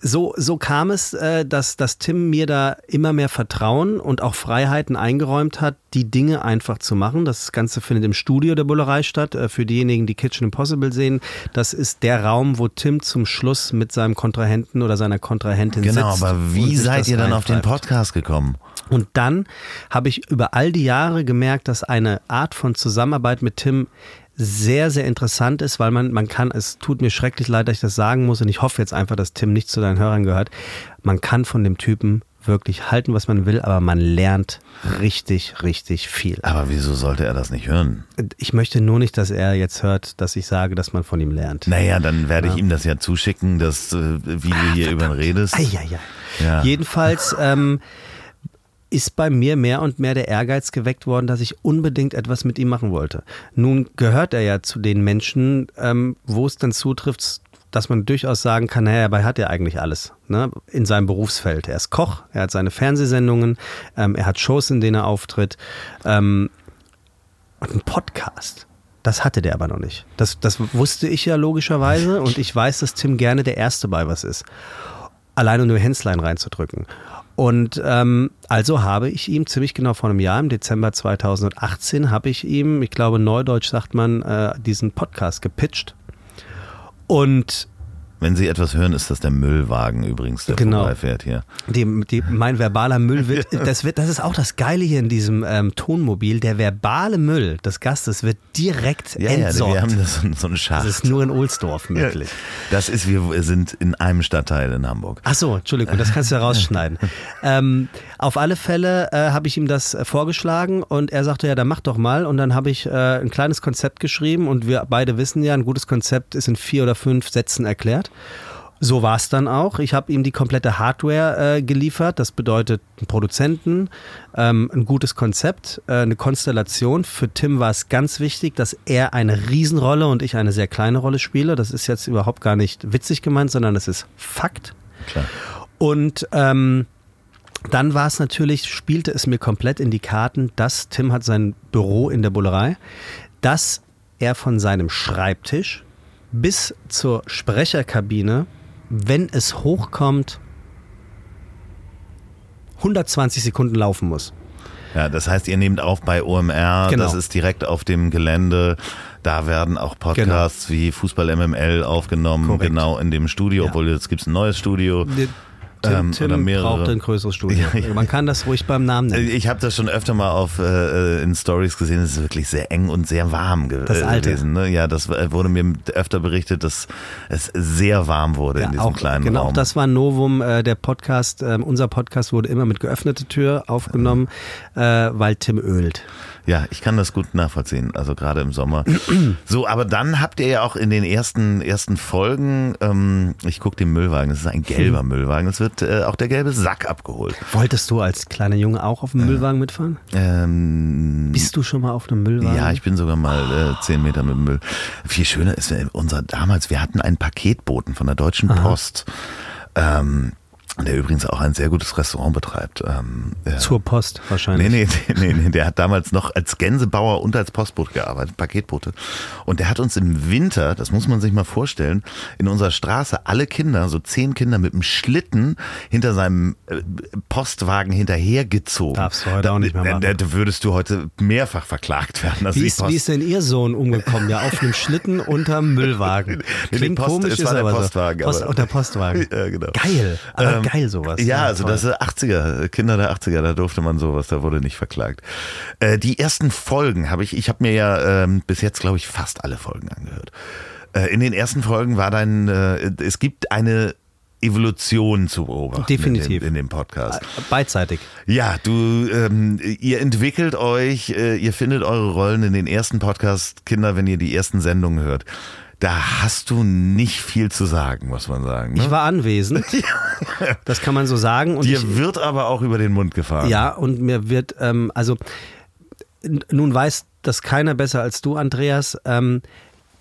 so, so kam es, äh, dass, dass Tim mir da immer mehr Vertrauen und auch Freiheiten eingeräumt hat, die Dinge einfach zu machen. Das Ganze findet im Studio der Bullerei statt. Äh, für diejenigen, die Kitchen Impossible sehen, das ist der Raum, wo Tim zum Schluss mit seinem Kontrahenten oder seiner Kontrahentin genau, sitzt. aber und wie seid ihr dann auf den. Podcast gekommen? Und dann habe ich über all die Jahre gemerkt, dass eine Art von Zusammenarbeit mit Tim sehr, sehr interessant ist, weil man, man kann, es tut mir schrecklich leid, dass ich das sagen muss und ich hoffe jetzt einfach, dass Tim nicht zu deinen Hörern gehört. Man kann von dem Typen wirklich halten, was man will, aber man lernt richtig, richtig viel. Aber wieso sollte er das nicht hören? Ich möchte nur nicht, dass er jetzt hört, dass ich sage, dass man von ihm lernt. Naja, dann werde ich ihm das ja zuschicken, dass, äh, wie du hier über ihn redest. Eieiei. Ja. Jedenfalls ähm, ist bei mir mehr und mehr der Ehrgeiz geweckt worden, dass ich unbedingt etwas mit ihm machen wollte. Nun gehört er ja zu den Menschen, ähm, wo es dann zutrifft, dass man durchaus sagen kann, naja, dabei hat er eigentlich alles ne, in seinem Berufsfeld. Er ist Koch, er hat seine Fernsehsendungen, ähm, er hat Shows, in denen er auftritt ähm, und einen Podcast. Das hatte der aber noch nicht. Das, das wusste ich ja logischerweise und ich weiß, dass Tim gerne der Erste bei was ist alleine nur Henslein reinzudrücken. Und ähm, also habe ich ihm ziemlich genau vor einem Jahr, im Dezember 2018, habe ich ihm, ich glaube neudeutsch sagt man, äh, diesen Podcast gepitcht. Und Wenn Sie etwas hören, ist das der Müllwagen übrigens, der Genau. vorbeifährt hier. die, die, mein verbaler Müll wird, das wird, das ist auch das Geile hier in diesem ähm, Tonmobil, der verbale Müll des Gastes wird direkt Ja, ja, entsorgt. wir haben das so, so einen Schacht. das ist nur in Ohlsdorf möglich. Das ist, wir sind in einem Stadtteil in Hamburg. Ach so, Entschuldigung, das kannst du ja rausschneiden. ähm, auf alle Fälle äh, habe ich ihm das vorgeschlagen und er sagte, ja, dann mach doch mal. Und dann habe ich äh, ein kleines Konzept geschrieben und wir beide wissen ja, ein gutes Konzept ist in vier oder fünf Sätzen erklärt. So war es dann auch. Ich habe ihm die komplette Hardware äh, geliefert. Das bedeutet einen Produzenten, ähm, ein gutes Konzept, äh, eine Konstellation. Für Tim war es ganz wichtig, dass er eine Riesenrolle und ich eine sehr kleine Rolle spiele. Das ist jetzt überhaupt gar nicht witzig gemeint, sondern es ist Fakt. Klar. Und ähm, dann war es natürlich, spielte es mir komplett in die Karten, dass Tim hat sein Büro in der Bullerei, dass er von seinem Schreibtisch bis zur Sprecherkabine, wenn es hochkommt, 120 Sekunden laufen muss. Ja, das heißt, ihr nehmt auf bei OMR, Genau. das ist direkt auf dem Gelände. Da werden auch Podcasts wie Fußball MML aufgenommen, Korrekt. genau in dem Studio, Ja. obwohl jetzt gibt es ein neues Studio. Tim, Ähm, Tim oder mehrere. braucht ein größeres Studio. Ja, ja. Man kann das ruhig beim Namen nennen. Ich habe das schon öfter mal auf äh, in Stories gesehen. Es ist wirklich sehr eng und sehr warm ge Das äh, Alte. gewesen. Ne? Ja, das äh, wurde mir öfter berichtet, dass es sehr warm wurde in diesem auch, kleinen genau, Raum. auch das war ein Novum. Äh, der Podcast, ähm, unser Podcast wurde immer mit geöffneter Tür aufgenommen, äh, weil Tim ölt. Ja, ich kann das gut nachvollziehen, also gerade im Sommer. so, aber dann habt ihr ja auch in den ersten, ersten Folgen, ähm, ich gucke den Müllwagen, es ist ein gelber Müllwagen, es wird äh, auch der gelbe Sack abgeholt. Wolltest du als kleiner Junge auch auf dem Müllwagen mitfahren? Ähm, Bist du schon mal auf einem Müllwagen? ja, ich bin sogar mal äh, zehn Meter mit dem Müll. Viel schöner ist, äh, unser damals, wir hatten einen Paketboten von der Deutschen Post. Ähm, der übrigens auch ein sehr gutes Restaurant betreibt. Ähm, äh, Zur Post wahrscheinlich. Nee, nee, nee, nee, der hat damals noch als Gänsebauer und als Postbote gearbeitet, Paketbote. Und der hat uns im Winter, das muss man sich mal vorstellen, in unserer Straße alle Kinder, so zehn Kinder mit einem Schlitten hinter seinem äh, Postwagen hinterhergezogen. Darfst du heute auch nicht mehr machen. Da, da würdest du heute mehrfach verklagt werden. Wie ist, wie ist denn Ihr Sohn umgekommen? Ja, auf einem Schlitten unterm Müllwagen. Nee, Klingt die Post- komisch, ist war der aber Postwagen, so. Post, aber- unter Postwagen. Ja, genau. Geil, aber Ähm, geil sowas. Ja, also toll. das ist 80er, Kinder der 80er, da durfte man sowas, da wurde nicht verklagt. Äh, die ersten Folgen habe ich, ich habe mir ja ähm, bis jetzt, glaube ich, fast alle Folgen angehört. Äh, in den ersten Folgen war dein, äh, es gibt eine Evolution zu beobachten. Definitiv. In dem, in dem Podcast. Beidseitig. Ja, du, ähm, ihr entwickelt euch, äh, ihr findet eure Rollen in den ersten Podcast, Kinder, wenn ihr die ersten Sendungen hört. Da hast du nicht viel zu sagen, muss man sagen. Ne? Ich war anwesend. Das kann man so sagen. Und Dir ich, wird aber auch über den Mund gefahren. Ja, und mir wird, ähm, also nun weiß das keiner besser als du, Andreas. Ähm,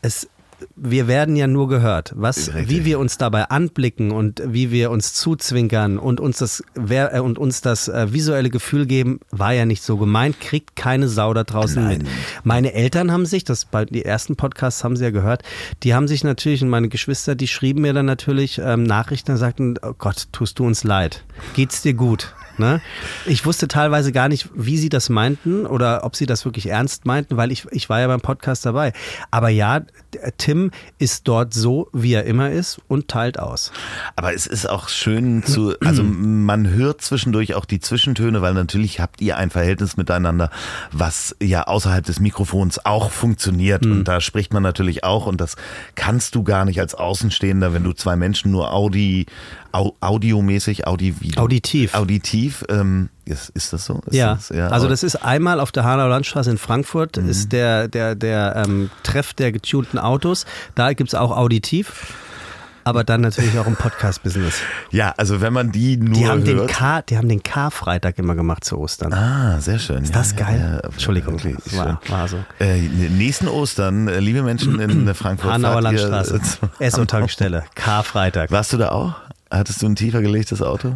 es, wir werden ja nur gehört. Was, Richtig. wie wir uns dabei anblicken und wie wir uns zuzwinkern und uns das, äh, und uns das äh, visuelle Gefühl geben, war ja nicht so gemeint, kriegt keine Sau da draußen Nein. mit. Meine Eltern haben sich, das bei die ersten Podcasts haben sie ja gehört, die haben sich natürlich, und meine Geschwister, die schrieben mir dann natürlich ähm, Nachrichten und sagten, oh Gott, tust du uns leid. Geht's dir gut? Ne? Ich wusste teilweise gar nicht, wie sie das meinten oder ob sie das wirklich ernst meinten, weil ich, ich war ja beim Podcast dabei. Aber ja, Tim ist dort so, wie er immer ist und teilt aus. Aber es ist auch schön zu, also man hört zwischendurch auch die Zwischentöne, weil natürlich habt ihr ein Verhältnis miteinander, was ja außerhalb des Mikrofons auch funktioniert. Und da spricht man natürlich auch, und das kannst du gar nicht als Außenstehender, wenn du zwei Menschen nur Audi, au, audiomäßig, Audi, Auditiv. auditiv, ähm, ist, ist das so? Ist Ja, das, also aber- das ist einmal auf der Hanauer Landstraße in Frankfurt, Mhm. ist der, der, der ähm, Treff der getunten Autos. Da gibt es auch Auditiv, aber dann natürlich auch im Podcast-Business. ja, also wenn man die nur Die haben den hört. K, die haben den K-Freitag immer gemacht zu Ostern. Ah, sehr schön. Ist das geil? Entschuldigung, wirklich war, war so. Äh, nächsten Ostern, äh, liebe Menschen in Frankfurt. Hanauer Landstraße, äh, zu- Esso-Tankstelle, K-Freitag. Warst du da auch? Hattest du ein tiefer gelegtes Auto?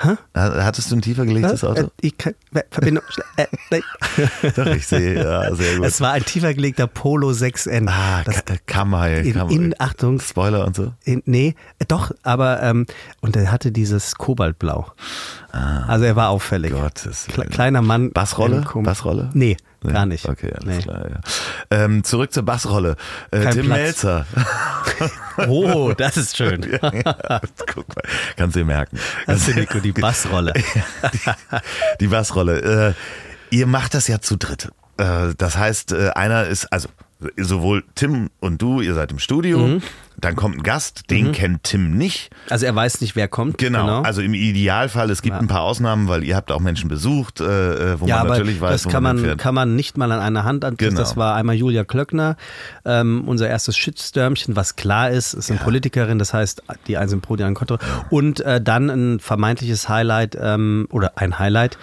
Hä? Hattest du ein tiefer gelegtes Äh, Auto? ich kann, Verbindung, äh, nein. Doch, ich sehe, ja, sehr gut. Es war ein tiefer gelegter Polo 6N. ah, das, Ka- Kamai. in, Kamai. in, Achtung, Spoiler und so. In, nee, äh, doch, aber ähm, und er hatte dieses Kobaltblau. also er war auffällig. Ah. Gottes Kle kleiner Mann. Bassrolle? Bassrolle? Nee, Nee? gar nicht. Okay, alles Nee. klar. Ja. Ähm, zurück zur Bassrolle. Äh, Kein Tim Platz. Melzer. Oh, das ist schön. Guck mal, kannst du dir merken. Das ist Nico, die Bassrolle. die Bassrolle. Äh, ihr macht das ja zu dritt. Äh, das heißt, äh, einer ist, also sowohl Tim und du, ihr seid im Studio, Mhm. dann kommt ein Gast, den kennt Tim nicht. Also er weiß nicht, wer kommt. Genau. Also im Idealfall, es gibt ein paar Ausnahmen, weil ihr habt auch Menschen besucht, äh, äh, wo ja, man natürlich weiß, das kann man man, kann man nicht mal an einer Hand an. Genau. Das war einmal Julia Klöckner, ähm, unser erstes Shitstürmchen, was klar ist, ist eine Politikerin, das heißt, die einen sind pro, die kontra. Und äh, dann ein vermeintliches Highlight ähm, oder ein Highlight,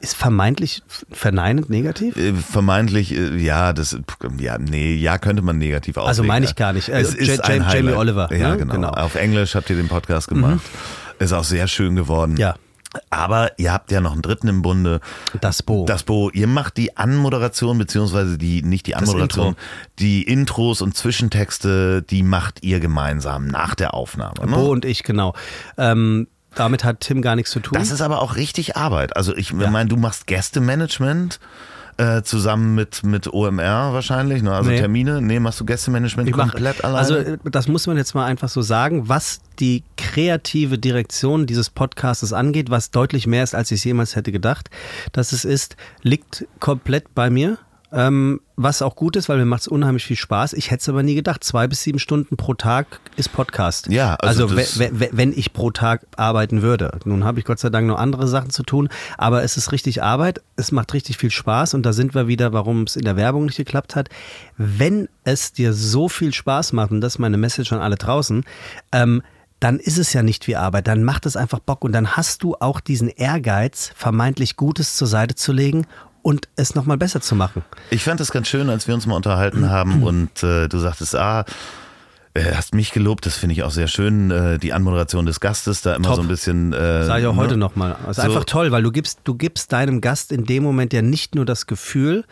ist vermeintlich verneinend negativ? Äh, Vermeintlich, äh, ja, das, ja, nee, ja, könnte man negativ auslegen. Also meine ich gar nicht. Äh, Es ist ein Jamie. Oliver, Ja, ne? genau. Genau. Auf Englisch habt ihr den Podcast gemacht. Ist auch sehr schön geworden. Ja. Aber ihr habt ja noch einen dritten im Bunde. Das Bo. Das Bo, ihr macht die Anmoderation, beziehungsweise die, nicht die Anmoderation, Intro. die Intros und Zwischentexte, die macht ihr gemeinsam nach der Aufnahme. Ne? Bo und ich, genau. Ähm, damit hat Tim gar nichts zu tun. Das ist aber auch richtig Arbeit. Also ich meine, du machst Gästemanagement äh, zusammen mit, mit OMR wahrscheinlich, ne? also Nee. Termine. Nee, machst du Gästemanagement Ich mach- komplett alleine? Also äh, das muss man jetzt mal einfach so sagen, was die kreative Direktion dieses Podcastes angeht, was deutlich mehr ist, als ich es jemals hätte gedacht, dass es ist, liegt komplett bei mir. Ähm, was auch gut ist, weil mir macht es unheimlich viel Spaß. Ich hätte es aber nie gedacht. Zwei bis sieben Stunden pro Tag ist Podcast. Ja, also also, wenn ich pro Tag arbeiten würde. Nun habe ich Gott sei Dank noch andere Sachen zu tun, aber es ist richtig Arbeit. Es macht richtig viel Spaß und da sind wir wieder, warum es in der Werbung nicht geklappt hat. Wenn es dir so viel Spaß macht, und das ist meine Message an alle draußen, ähm, dann ist es ja nicht wie Arbeit, dann macht es einfach Bock und dann hast du auch diesen Ehrgeiz, vermeintlich Gutes zur Seite zu legen und es nochmal besser zu machen. Ich fand das ganz schön, als wir uns mal unterhalten haben und äh, du sagtest, ah, äh, hast mich gelobt, das finde ich auch sehr schön, äh, die Anmoderation des Gastes, da immer Top. so ein bisschen. Äh, Sag ich auch ne? heute nochmal. Also So. einfach toll, weil du gibst, du gibst deinem Gast in dem Moment ja nicht nur das Gefühl,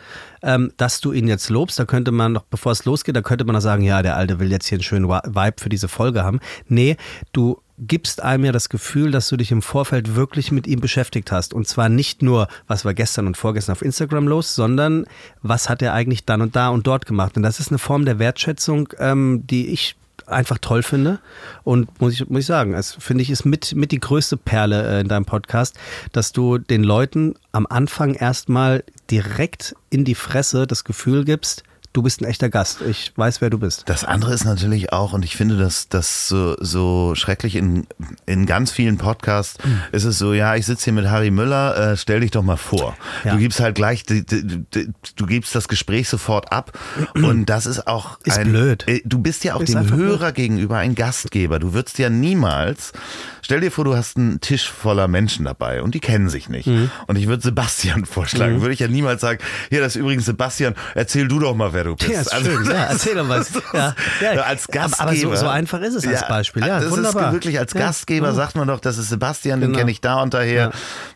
ähm, dass du ihn jetzt lobst. Da könnte man noch, bevor es losgeht, da könnte man noch sagen, ja, der Alte will jetzt hier einen schönen Vibe für diese Folge haben. Nee, du gibst einem ja das Gefühl, dass du dich im Vorfeld wirklich mit ihm beschäftigt hast. Und zwar nicht nur, was war gestern und vorgestern auf Instagram los, sondern was hat er eigentlich dann und da und dort gemacht. Und das ist eine Form der Wertschätzung, ähm, die ich einfach toll finde. Und muss ich, muss ich sagen, es finde ich ist mit, mit die größte Perle äh, in deinem Podcast, dass du den Leuten am Anfang erstmal direkt in die Fresse das Gefühl gibst, du bist ein echter Gast. Ich weiß, wer du bist. Das andere ist natürlich auch, und ich finde das, das so, so schrecklich in, in ganz vielen Podcasts, mhm. ist es so, ja, ich sitze hier mit Harry Müller, äh, stell dich doch mal vor. Ja. Du gibst halt gleich, du, du, du, gibst das Gespräch sofort ab und das ist auch ist ein, blöd. Äh, du bist ja auch ist dem Hörer blöd. gegenüber ein Gastgeber. Du würdest ja niemals, stell dir vor, du hast einen Tisch voller Menschen dabei und die kennen sich nicht. Mhm. Und ich würde Sebastian vorschlagen, mhm. würde ich ja niemals sagen, hier, das ist übrigens Sebastian, erzähl du doch mal, wer du bist. Ja, also, schön. ja erzähl doch mal. Ja, ja. Als Gastgeber. Aber so, so, einfach ist es als Beispiel. Ja, das wunderbar. Ist wirklich als Gastgeber sagt man doch, das ist Sebastian, den genau. kenne ich da und daher.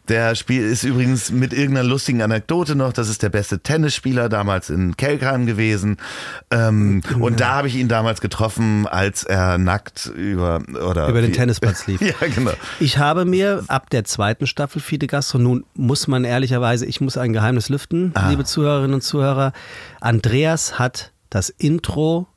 Der Spiel ist übrigens mit irgendeiner lustigen Anekdote noch, das ist der beste Tennisspieler damals in Kelkheim gewesen. Ähm, ja. Und da habe ich ihn damals getroffen, als er nackt über oder über den Tennisplatz lief. ja, genau. Ich habe mir ab der zweiten Staffel Fide Gastro, nun muss man ehrlicherweise, ich muss ein Geheimnis lüften, ah. liebe Zuhörerinnen und Zuhörer. Andreas hat das Intro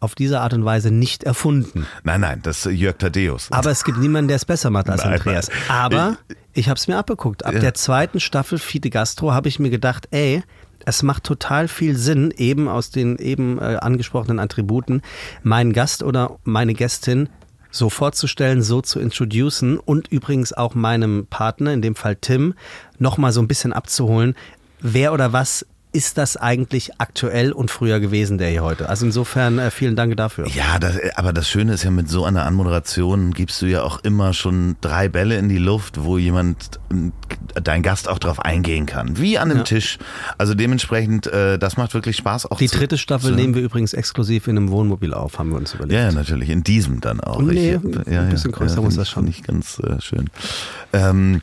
auf diese Art und Weise nicht erfunden. Nein, nein, das ist Jörg Tadeus. Aber es gibt niemanden, der es besser macht als nein, Andreas. Aber ich, ich habe es mir abgeguckt. Ab ja. der zweiten Staffel Fide Gastro habe ich mir gedacht, ey, es macht total viel Sinn, eben aus den eben äh, angesprochenen Attributen, meinen Gast oder meine Gästin so vorzustellen, so zu introducen und übrigens auch meinem Partner, in dem Fall Tim, nochmal so ein bisschen abzuholen, wer oder was ist das eigentlich aktuell und früher gewesen, der hier heute? Also insofern äh, vielen Dank dafür. Ja, das, aber das Schöne ist ja, mit so einer Anmoderation gibst du ja auch immer schon drei Bälle in die Luft, wo jemand, dein Gast auch drauf eingehen kann. Wie an einem ja. Tisch. Also dementsprechend, äh, das macht wirklich Spaß. Auch die zu, dritte Staffel zu, nehmen wir übrigens exklusiv in einem Wohnmobil auf, haben wir uns überlegt. Ja, natürlich. In diesem dann auch. Nee, ich, ja, ein bisschen größer ja, muss das schon. Nicht ganz äh, schön. Ähm,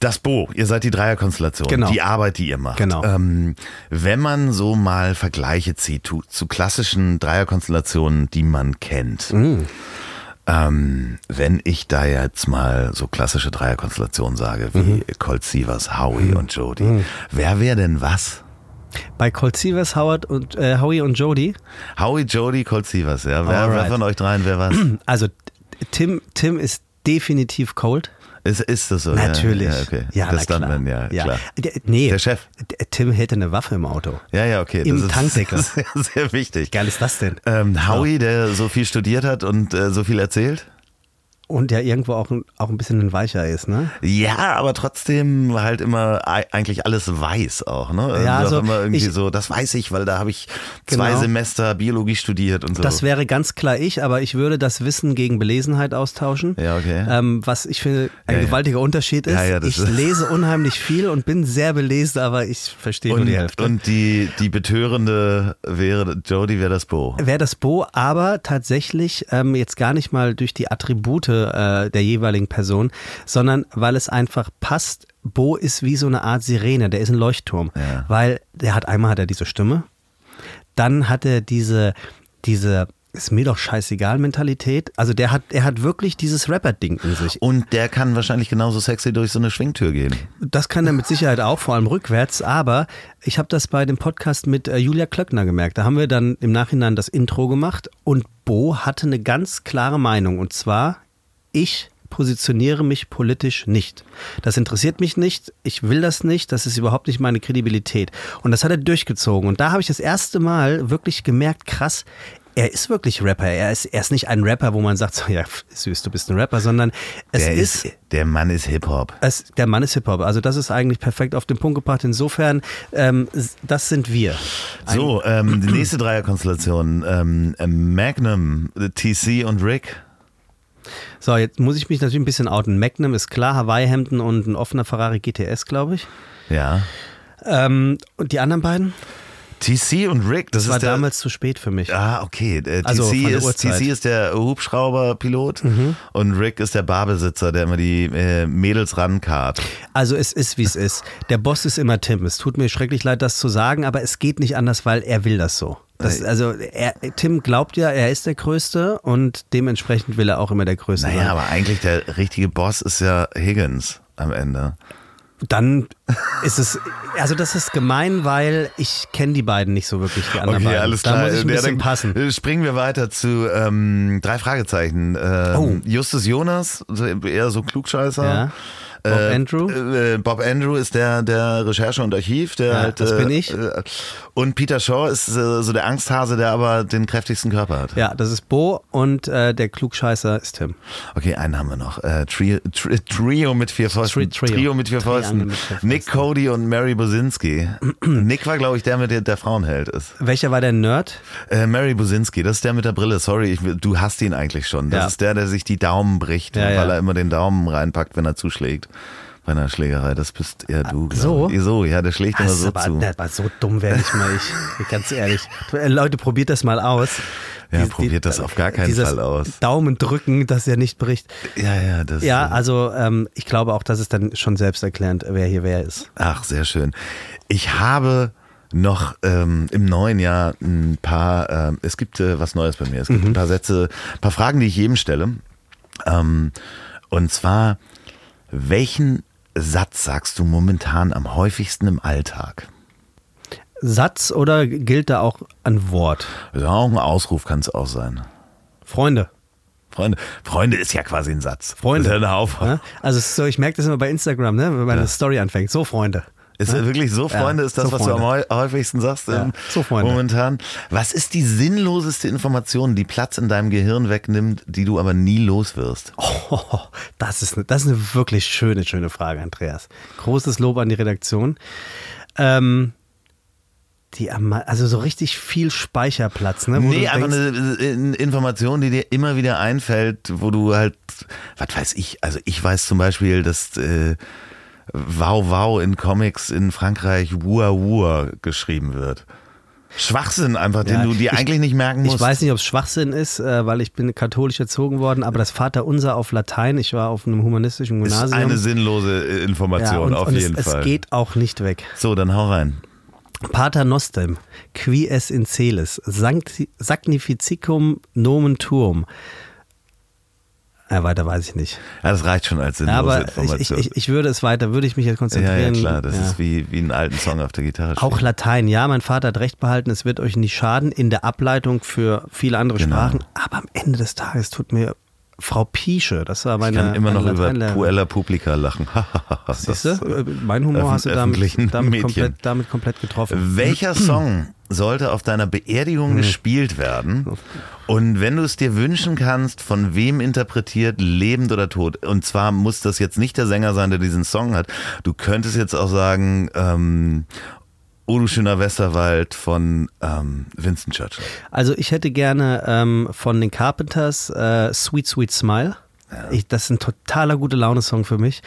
das Bo, ihr seid die Dreierkonstellation, genau. die Arbeit, die ihr macht. Genau. Ähm, wenn man so mal Vergleiche zieht zu, zu klassischen Dreierkonstellationen, die man kennt, mm. ähm, wenn ich da jetzt mal so klassische Dreierkonstellationen sage, wie mhm. Colt Sievers, Howie mhm. und Jody, mhm. wer wäre denn was? Bei Colt Sievers, Howard und äh, Howie und Jody? Howie, Jody, Colt Sievers, ja. Wer, wer von euch dreien, wer was? Also Tim, Tim ist definitiv Colt. Ist, ist das so? Natürlich. Ja, okay. ja das Stuntman, ja, ja, klar. Der, nee, der Chef. Tim hätte eine Waffe im Auto. Ja, ja, okay. Im das Tankdeckel. Ist, sehr, sehr wichtig. Geil ist das denn? Ähm, Howie, der so viel studiert hat und äh, so viel erzählt? Und der irgendwo auch, auch ein bisschen ein Weicher ist, ne? Ja, aber trotzdem halt immer eigentlich alles weiß auch, ne? Also ja, also immer irgendwie ich, so, das weiß ich, weil da habe ich zwei genau. Semester Biologie studiert und so. Das wäre ganz klar ich, aber ich würde das Wissen gegen Belesenheit austauschen. Ja, okay. Ähm, was ich finde ein ja, gewaltiger ja. Unterschied ist. Ja, ich ist lese unheimlich viel und bin sehr belesen, aber ich verstehe und, nur die Hälfte. Und die, die betörende wäre, Jody wäre das Bo. Wäre das Bo, aber tatsächlich ähm, jetzt gar nicht mal durch die Attribute äh, der jeweiligen Person, sondern weil es einfach passt. Bo ist wie so eine Art Sirene, der ist ein Leuchtturm, ja. weil der hat einmal hat er diese Stimme, dann hat er diese diese ist mir doch scheißegal Mentalität. Also der hat, er hat wirklich dieses Rapper-Ding in sich. Und der kann wahrscheinlich genauso sexy durch so eine Schwingtür gehen. Das kann er mit Sicherheit auch, vor allem rückwärts. Aber ich habe das bei dem Podcast mit äh, Julia Klöckner gemerkt. Da haben wir dann im Nachhinein das Intro gemacht und Bo hatte eine ganz klare Meinung. Und zwar, ich positioniere mich politisch nicht. Das interessiert mich nicht, ich will das nicht, das ist überhaupt nicht meine Kredibilität. Und das hat er durchgezogen. Und da habe ich das erste Mal wirklich gemerkt, krass, er ist wirklich Rapper. Er ist, er ist nicht ein Rapper, wo man sagt, so, ja, süß, du bist ein Rapper, sondern es der ist, ist Der Mann ist Hip-Hop. Der Mann ist Hip-Hop. Also das ist eigentlich perfekt auf den Punkt gebracht. Insofern, ähm, das sind wir. Ein so, ähm, die nächste Dreierkonstellation. Ähm, Magnum, TC und Rick. So, jetzt muss ich mich natürlich ein bisschen outen. Magnum ist klar, Hawaii-Hemden und ein offener Ferrari GTS, glaube ich. Ja. Ähm, und die anderen beiden? TC und Rick, das, das war der, damals zu spät für mich. Ah, okay. Äh, also TC, ist, TC ist der Hubschrauberpilot mhm. und Rick ist der Barbesitzer, der immer die äh, Mädels rankarrt. Also es ist, wie es ist. Der Boss ist immer Tim. Es tut mir schrecklich leid, das zu sagen, aber es geht nicht anders, weil er will das so. Das, also er, Tim glaubt ja, er ist der Größte und dementsprechend will er auch immer der Größte naja, sein. aber eigentlich der richtige Boss ist ja Higgins am Ende dann ist es, also das ist gemein, weil ich kenne die beiden nicht so wirklich, die anderen okay, beiden. alles klar. Da muss ich ein bisschen ja, passen. Springen wir weiter zu ähm, drei Fragezeichen. Ähm, oh. Justus Jonas, eher so Klugscheißer. Ja. Bob Andrew? Äh, Bob Andrew ist der, der Recherche und Archiv, der Ja, halt. das äh, bin ich. Äh, und Peter Shaw ist äh, so der Angsthase, der aber den kräftigsten Körper hat. Ja, das ist Bo und äh, der Klugscheißer ist Tim. Okay, einen haben wir noch. Äh, Trio, Tri Trio mit vier Fäusten. Tri- Trio. mit vier Triangel Fäusten. mit vier Fäusten. Nick Cody und Mary Bosinski. Nick war, glaube ich, der mit der, der Frauenheld ist. Welcher war der Nerd? Äh, Mary Bosinski, das ist der mit der Brille. Sorry, ich, du hast ihn eigentlich schon. Das Ja. ist der, der sich die Daumen bricht, Ja, weil er immer den Daumen reinpackt, wenn er zuschlägt. Bei einer Schlägerei. Das bist eher du. so? Ich. So, ja, der schlägt immer so aber, zu. das war so dumm werde ich mal ich. Ganz ehrlich. Äh, Leute, probiert das mal aus. Ja, Die- probiert das auf gar keinen Fall aus. Daumen drücken, dass er nicht bricht. Ja, ja, das Ja, äh, also ähm, ich glaube auch, das ist dann schon selbsterklärend, wer hier wer ist. Ach, sehr schön. Ich habe noch ähm, im neuen Jahr ein paar, ähm, es gibt äh, was Neues bei mir. Es gibt Mhm. ein paar Sätze, ein paar Fragen, die ich jedem stelle. Ähm, und zwar, welchen Satz sagst du momentan am häufigsten im Alltag? Satz oder gilt da auch ein Wort? Also auch ein Ausruf kann es auch sein. Freunde. Freunde, Freunde ist ja quasi ein Satz. Freunde. Das ist ja eine Auf Ja? Also so, ich merke das immer bei Instagram, ne? wenn man Ja. eine Story anfängt. So, Freunde. Ist wirklich so, Freunde, Ja, ist das, so was du am Freunde. häu- häufigsten sagst Ja, ähm, so, Freunde. momentan? Was ist die sinnloseste Information, die Platz in deinem Gehirn wegnimmt, die du aber nie los wirst? Oh, das, ist eine, das ist eine wirklich schöne, schöne Frage, Andreas. Großes Lob an die Redaktion. Ähm, die, also so richtig viel Speicherplatz, ne? wo nee, einfach denkst, eine äh, Information, die dir immer wieder einfällt, wo du halt, was weiß ich, also ich weiß zum Beispiel, dass äh, Wow Wow in Comics in Frankreich Wua Wua geschrieben wird. Schwachsinn einfach, den Ja, du dir ich- eigentlich nicht merken musst. Ich weiß nicht, ob es Schwachsinn ist, äh, weil ich bin katholisch erzogen worden, aber das Vaterunser auf Latein, ich war auf einem humanistischen ist Gymnasium. eine sinnlose äh, ja, Information, und, auf und jeden es, Fall. es geht auch nicht weg. so, dann hau rein. Pater Nostem, qui es in celis, sancti, sagnificicum nomen tuum. Ja, weiter weiß ich nicht. Ja, das reicht schon als Ja, sinnlose aber ich, Information. ich, ich würde es weiter, würde ich mich jetzt ja, konzentrieren. ja, klar, das Ja. ist wie, wie einen alten Song auf der Gitarre. Auch. Latein, ja, mein Vater hat recht behalten, es wird euch nicht schaden in der Ableitung für viele andere Genau. Sprachen, aber am Ende des Tages tut mir Frau Piesche, das war meine ich kann immer noch über. Puella Publica lachen. Siehst du, Äh, mein Humor hast du damit, damit, komplett, damit komplett getroffen. Welcher Song sollte auf deiner Beerdigung Hm. gespielt werden? Und wenn du es dir wünschen kannst, von wem interpretiert, lebend oder tot? Und zwar muss das jetzt nicht der Sänger sein, der diesen Song hat. Du könntest jetzt auch sagen, ähm, O du schöner Westerwald von ähm, Vincent Churchill. Also ich hätte gerne ähm, von den Carpenters äh, Sweet Sweet Smile. Ich, das ist ein totaler gute Laune-Song für mich.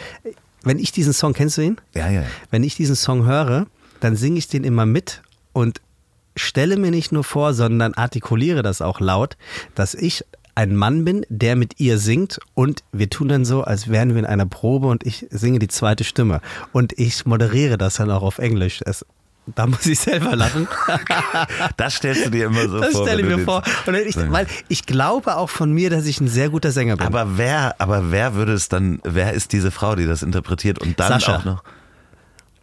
Wenn ich diesen Song, kennst du ihn? Ja, ja. Wenn ich diesen Song höre, dann singe ich den immer mit und stelle mir nicht nur vor, sondern artikuliere das auch laut, dass ich ein Mann bin, der mit ihr singt und wir tun dann so, als wären wir in einer Probe und ich singe die zweite Stimme und ich moderiere das dann auch auf Englisch. Es, da muss ich selber lachen. Das stellst du dir immer so Das vor. stelle ich mir vor. Ich, weil ich glaube auch von mir, dass ich ein sehr guter Sänger bin. Aber wer, aber wer würde es dann, wer ist diese Frau, die das interpretiert und dann Sascha. auch noch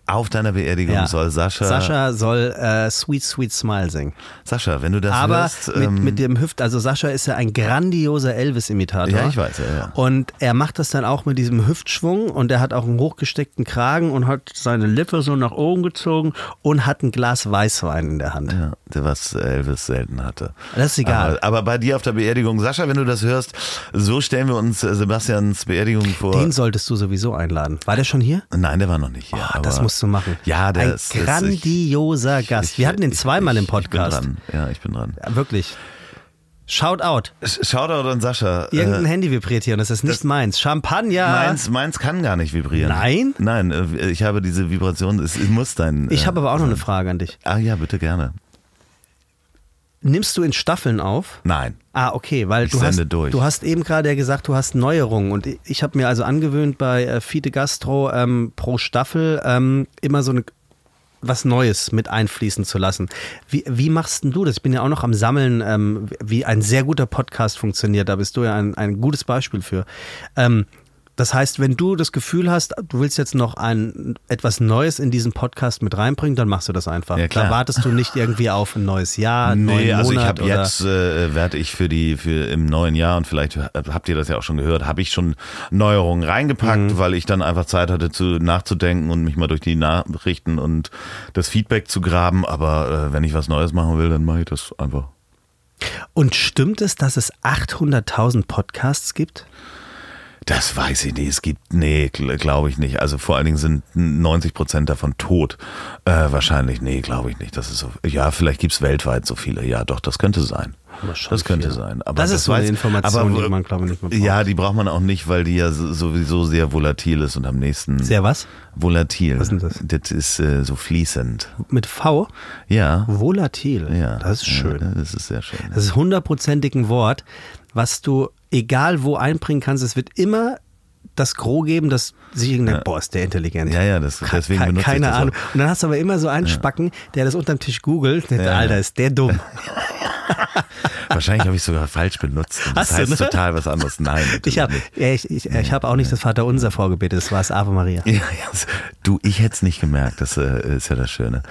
auf deiner Beerdigung Ja. soll Sascha, Sascha soll äh, Sweet Sweet Smile singen. Sascha, wenn du das Aber hörst, mit, ähm, mit dem Hüft, also Sascha ist ja ein grandioser Elvis-Imitator. Ja, ich weiß, ja, ja. Und er macht das dann auch mit diesem Hüftschwung und er hat auch einen hochgesteckten Kragen und hat seine Lippe so nach oben gezogen und hat ein Glas Weißwein in der Hand. ja, was Elvis selten hatte. Das ist egal. Aber, aber bei dir auf der Beerdigung, Sascha, wenn du das hörst, so stellen wir uns äh, Sebastians Beerdigung vor. Den solltest du sowieso einladen. War der schon hier? Nein, der war noch nicht hier. Oh, das du machen. Ja, der ein ist- grandioser ich- Gast. ich- Wir hatten den ich- zweimal im ich- Podcast. Ich bin dran. Ja, ich bin dran. Ja, wirklich. Shout out. Shoutout an Sascha. Irgendein Äh, Handy vibriert hier und das ist nicht meins. Champagner. Meins, meins kann gar nicht vibrieren. Nein? Nein, äh, ich habe diese Vibration, es es muss dein. Ich äh, habe aber auch noch eine Frage an dich. Ah ja, bitte gerne. Nimmst du in Staffeln auf? Nein. Ah, okay, weil Ich du hast, durch. du hast eben gerade ja gesagt, du hast Neuerungen und ich, ich habe mir also angewöhnt bei äh, Fide Gastro ähm, pro Staffel ähm, immer so eine was Neues mit einfließen zu lassen. Wie, wie machst denn du das? Ich bin ja auch noch am Sammeln, ähm, wie ein sehr guter Podcast funktioniert. Da bist du ja ein, ein gutes Beispiel für. Ähm, Das heißt, wenn du das Gefühl hast, du willst jetzt noch ein etwas Neues in diesen Podcast mit reinbringen, dann machst du das einfach. Ja, klar. da wartest du nicht irgendwie auf ein neues Jahr, einen Nee, also ich habe jetzt, äh, werde ich für die, für im neuen Jahr, und vielleicht habt ihr das ja auch schon gehört, habe ich schon Neuerungen reingepackt, Mhm. weil ich dann einfach Zeit hatte, zu, nachzudenken und mich mal durch die Nachrichten und das Feedback zu graben. Aber äh, wenn ich was Neues machen will, dann mache ich das einfach. Und stimmt es, dass es 800.000 Podcasts gibt? Das weiß ich nicht. Es gibt, nee, glaube ich nicht. Also vor allen Dingen sind 90 Prozent davon tot. Äh, wahrscheinlich, nee, glaube ich nicht. Das ist so, ja, vielleicht gibt's weltweit so viele. Ja, doch, das könnte sein. Das könnte viel. sein. Aber Das ist so eine weiß- Information, aber, die man, glaube ich, nicht mehr braucht. Ja, die braucht man auch nicht, weil die ja so- sowieso sehr volatil ist und am nächsten. Sehr was? volatil. Was ist denn das? Das ist äh, so fließend. Mit V? Ja. Volatil. Ja. Das ist schön. Ja, das ist sehr schön. Das ist hundertprozentig ein Wort, was du egal wo einbringen kannst. Es wird immer das Gros geben, das sich irgendein, boah, ist der intelligent. Ja, ja, das- deswegen Ke- benutze ich Keine das auch. Ahnung. Und dann hast du aber immer so einen Spacken, der das unterm Tisch googelt. Der, Ja. Alter, ist der dumm. Wahrscheinlich habe ich sogar falsch benutzt. Und das Hast du, heißt ne? total was anderes. Nein. Ich habe ja, ich, ich, ich hab auch nicht das Vaterunser vorgebetet, das war das Ave Maria. Ja, ja, du, ich hätte es nicht gemerkt, das äh, ist ja das Schöne.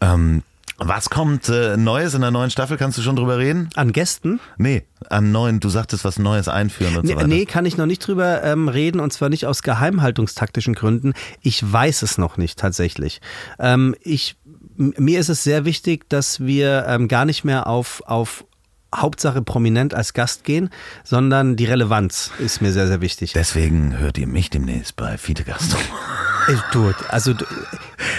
Ähm, was kommt äh, Neues in der neuen Staffel? Kannst du schon drüber reden? An Gästen? Nee, an neuen, du sagtest was Neues einführen und Nee, so weiter. nee, kann ich noch nicht drüber ähm, reden und zwar nicht aus geheimhaltungstaktischen Gründen. Ich weiß es noch nicht tatsächlich. Ähm, ich, mir ist es sehr wichtig, dass wir ähm, gar nicht mehr auf, auf Hauptsache prominent als Gast gehen, sondern die Relevanz ist mir sehr, sehr wichtig. Deswegen hört ihr mich demnächst bei Fiete Gastro. Du, also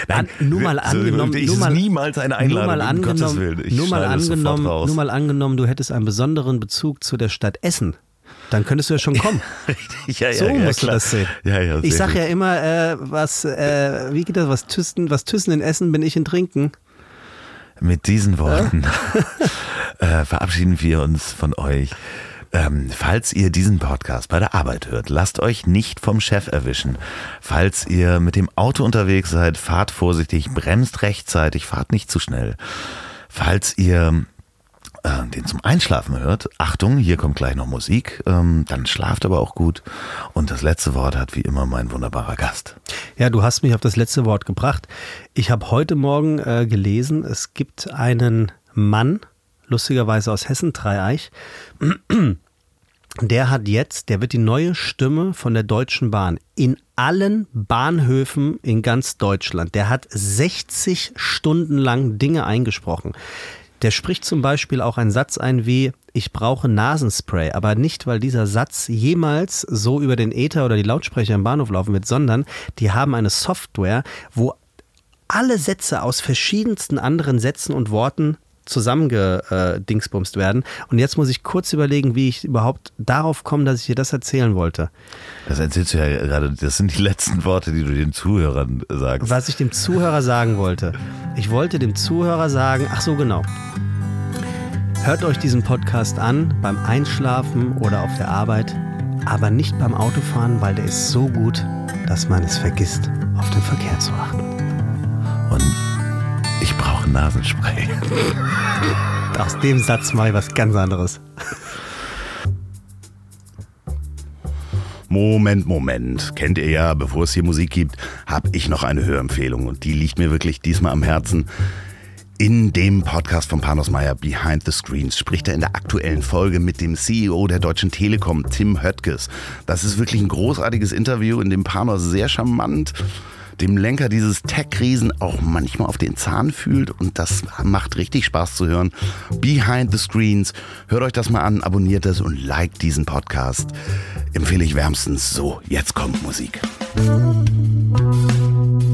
an, nur mal angenommen, nur mal, niemals eine nur Einladung, mal um Gottes angenommen, nur mal angenommen, nur mal angenommen, du hättest einen besonderen Bezug zu der Stadt Essen. Dann könntest du ja schon kommen. Ja, ja, So ja, musst klar. du das sehen. Ich sehr sag gut. ja immer, äh, was, äh, wie geht das, was Thyssen, was Thyssen in Essen bin ich in Trinken. Mit diesen Worten äh, verabschieden wir uns von euch. Ähm, falls ihr diesen Podcast bei der Arbeit hört, lasst euch nicht vom Chef erwischen. Falls ihr mit dem Auto unterwegs seid, fahrt vorsichtig, bremst rechtzeitig, fahrt nicht zu schnell. Falls ihr äh, den zum Einschlafen hört, Achtung, hier kommt gleich noch Musik, ähm, dann schlaft aber auch gut. Und das letzte Wort hat wie immer mein wunderbarer Gast. Ja, du hast mich auf das letzte Wort gebracht. Ich habe heute Morgen äh, gelesen, es gibt einen Mann, lustigerweise aus Hessen, Dreieich, der hat jetzt, der wird die neue Stimme von der Deutschen Bahn in allen Bahnhöfen in ganz Deutschland. Der hat 60 Stunden lang Dinge eingesprochen. Der spricht zum Beispiel auch einen Satz ein wie, ich brauche Nasenspray, aber nicht, weil dieser Satz jemals so über den Äther oder die Lautsprecher im Bahnhof laufen wird, sondern die haben eine Software, wo alle Sätze aus verschiedensten anderen Sätzen und Worten zusammengedingsbumst werden. Und jetzt muss ich kurz überlegen, wie ich überhaupt darauf komme, dass ich dir das erzählen wollte. Das erzählst du ja gerade, das sind die letzten Worte, die du den Zuhörern sagst. Was ich dem Zuhörer sagen wollte. Ich wollte dem Zuhörer sagen, ach so genau. Hört euch diesen Podcast an beim Einschlafen oder auf der Arbeit, aber nicht beim Autofahren, weil der ist so gut, dass man es vergisst, auf den Verkehr zu achten. Nasenspray. Aus dem Satz ich was ganz anderes. Moment, Moment. Kennt ihr ja, bevor es hier Musik gibt, habe ich noch eine Hörempfehlung und die liegt mir wirklich diesmal am Herzen. In dem Podcast von Panos Meyer Behind the Screens spricht er in der aktuellen Folge mit dem CEO der Deutschen Telekom, Tim Höttges. Das ist wirklich ein großartiges Interview, in dem Panos sehr charmant dem Lenker dieses Tech-Riesen auch manchmal auf den Zahn fühlt und das macht richtig Spaß zu hören. Behind the Screens. Hört euch das mal an, abonniert es und liked diesen Podcast. Empfehle ich wärmstens so. Jetzt kommt Musik. Das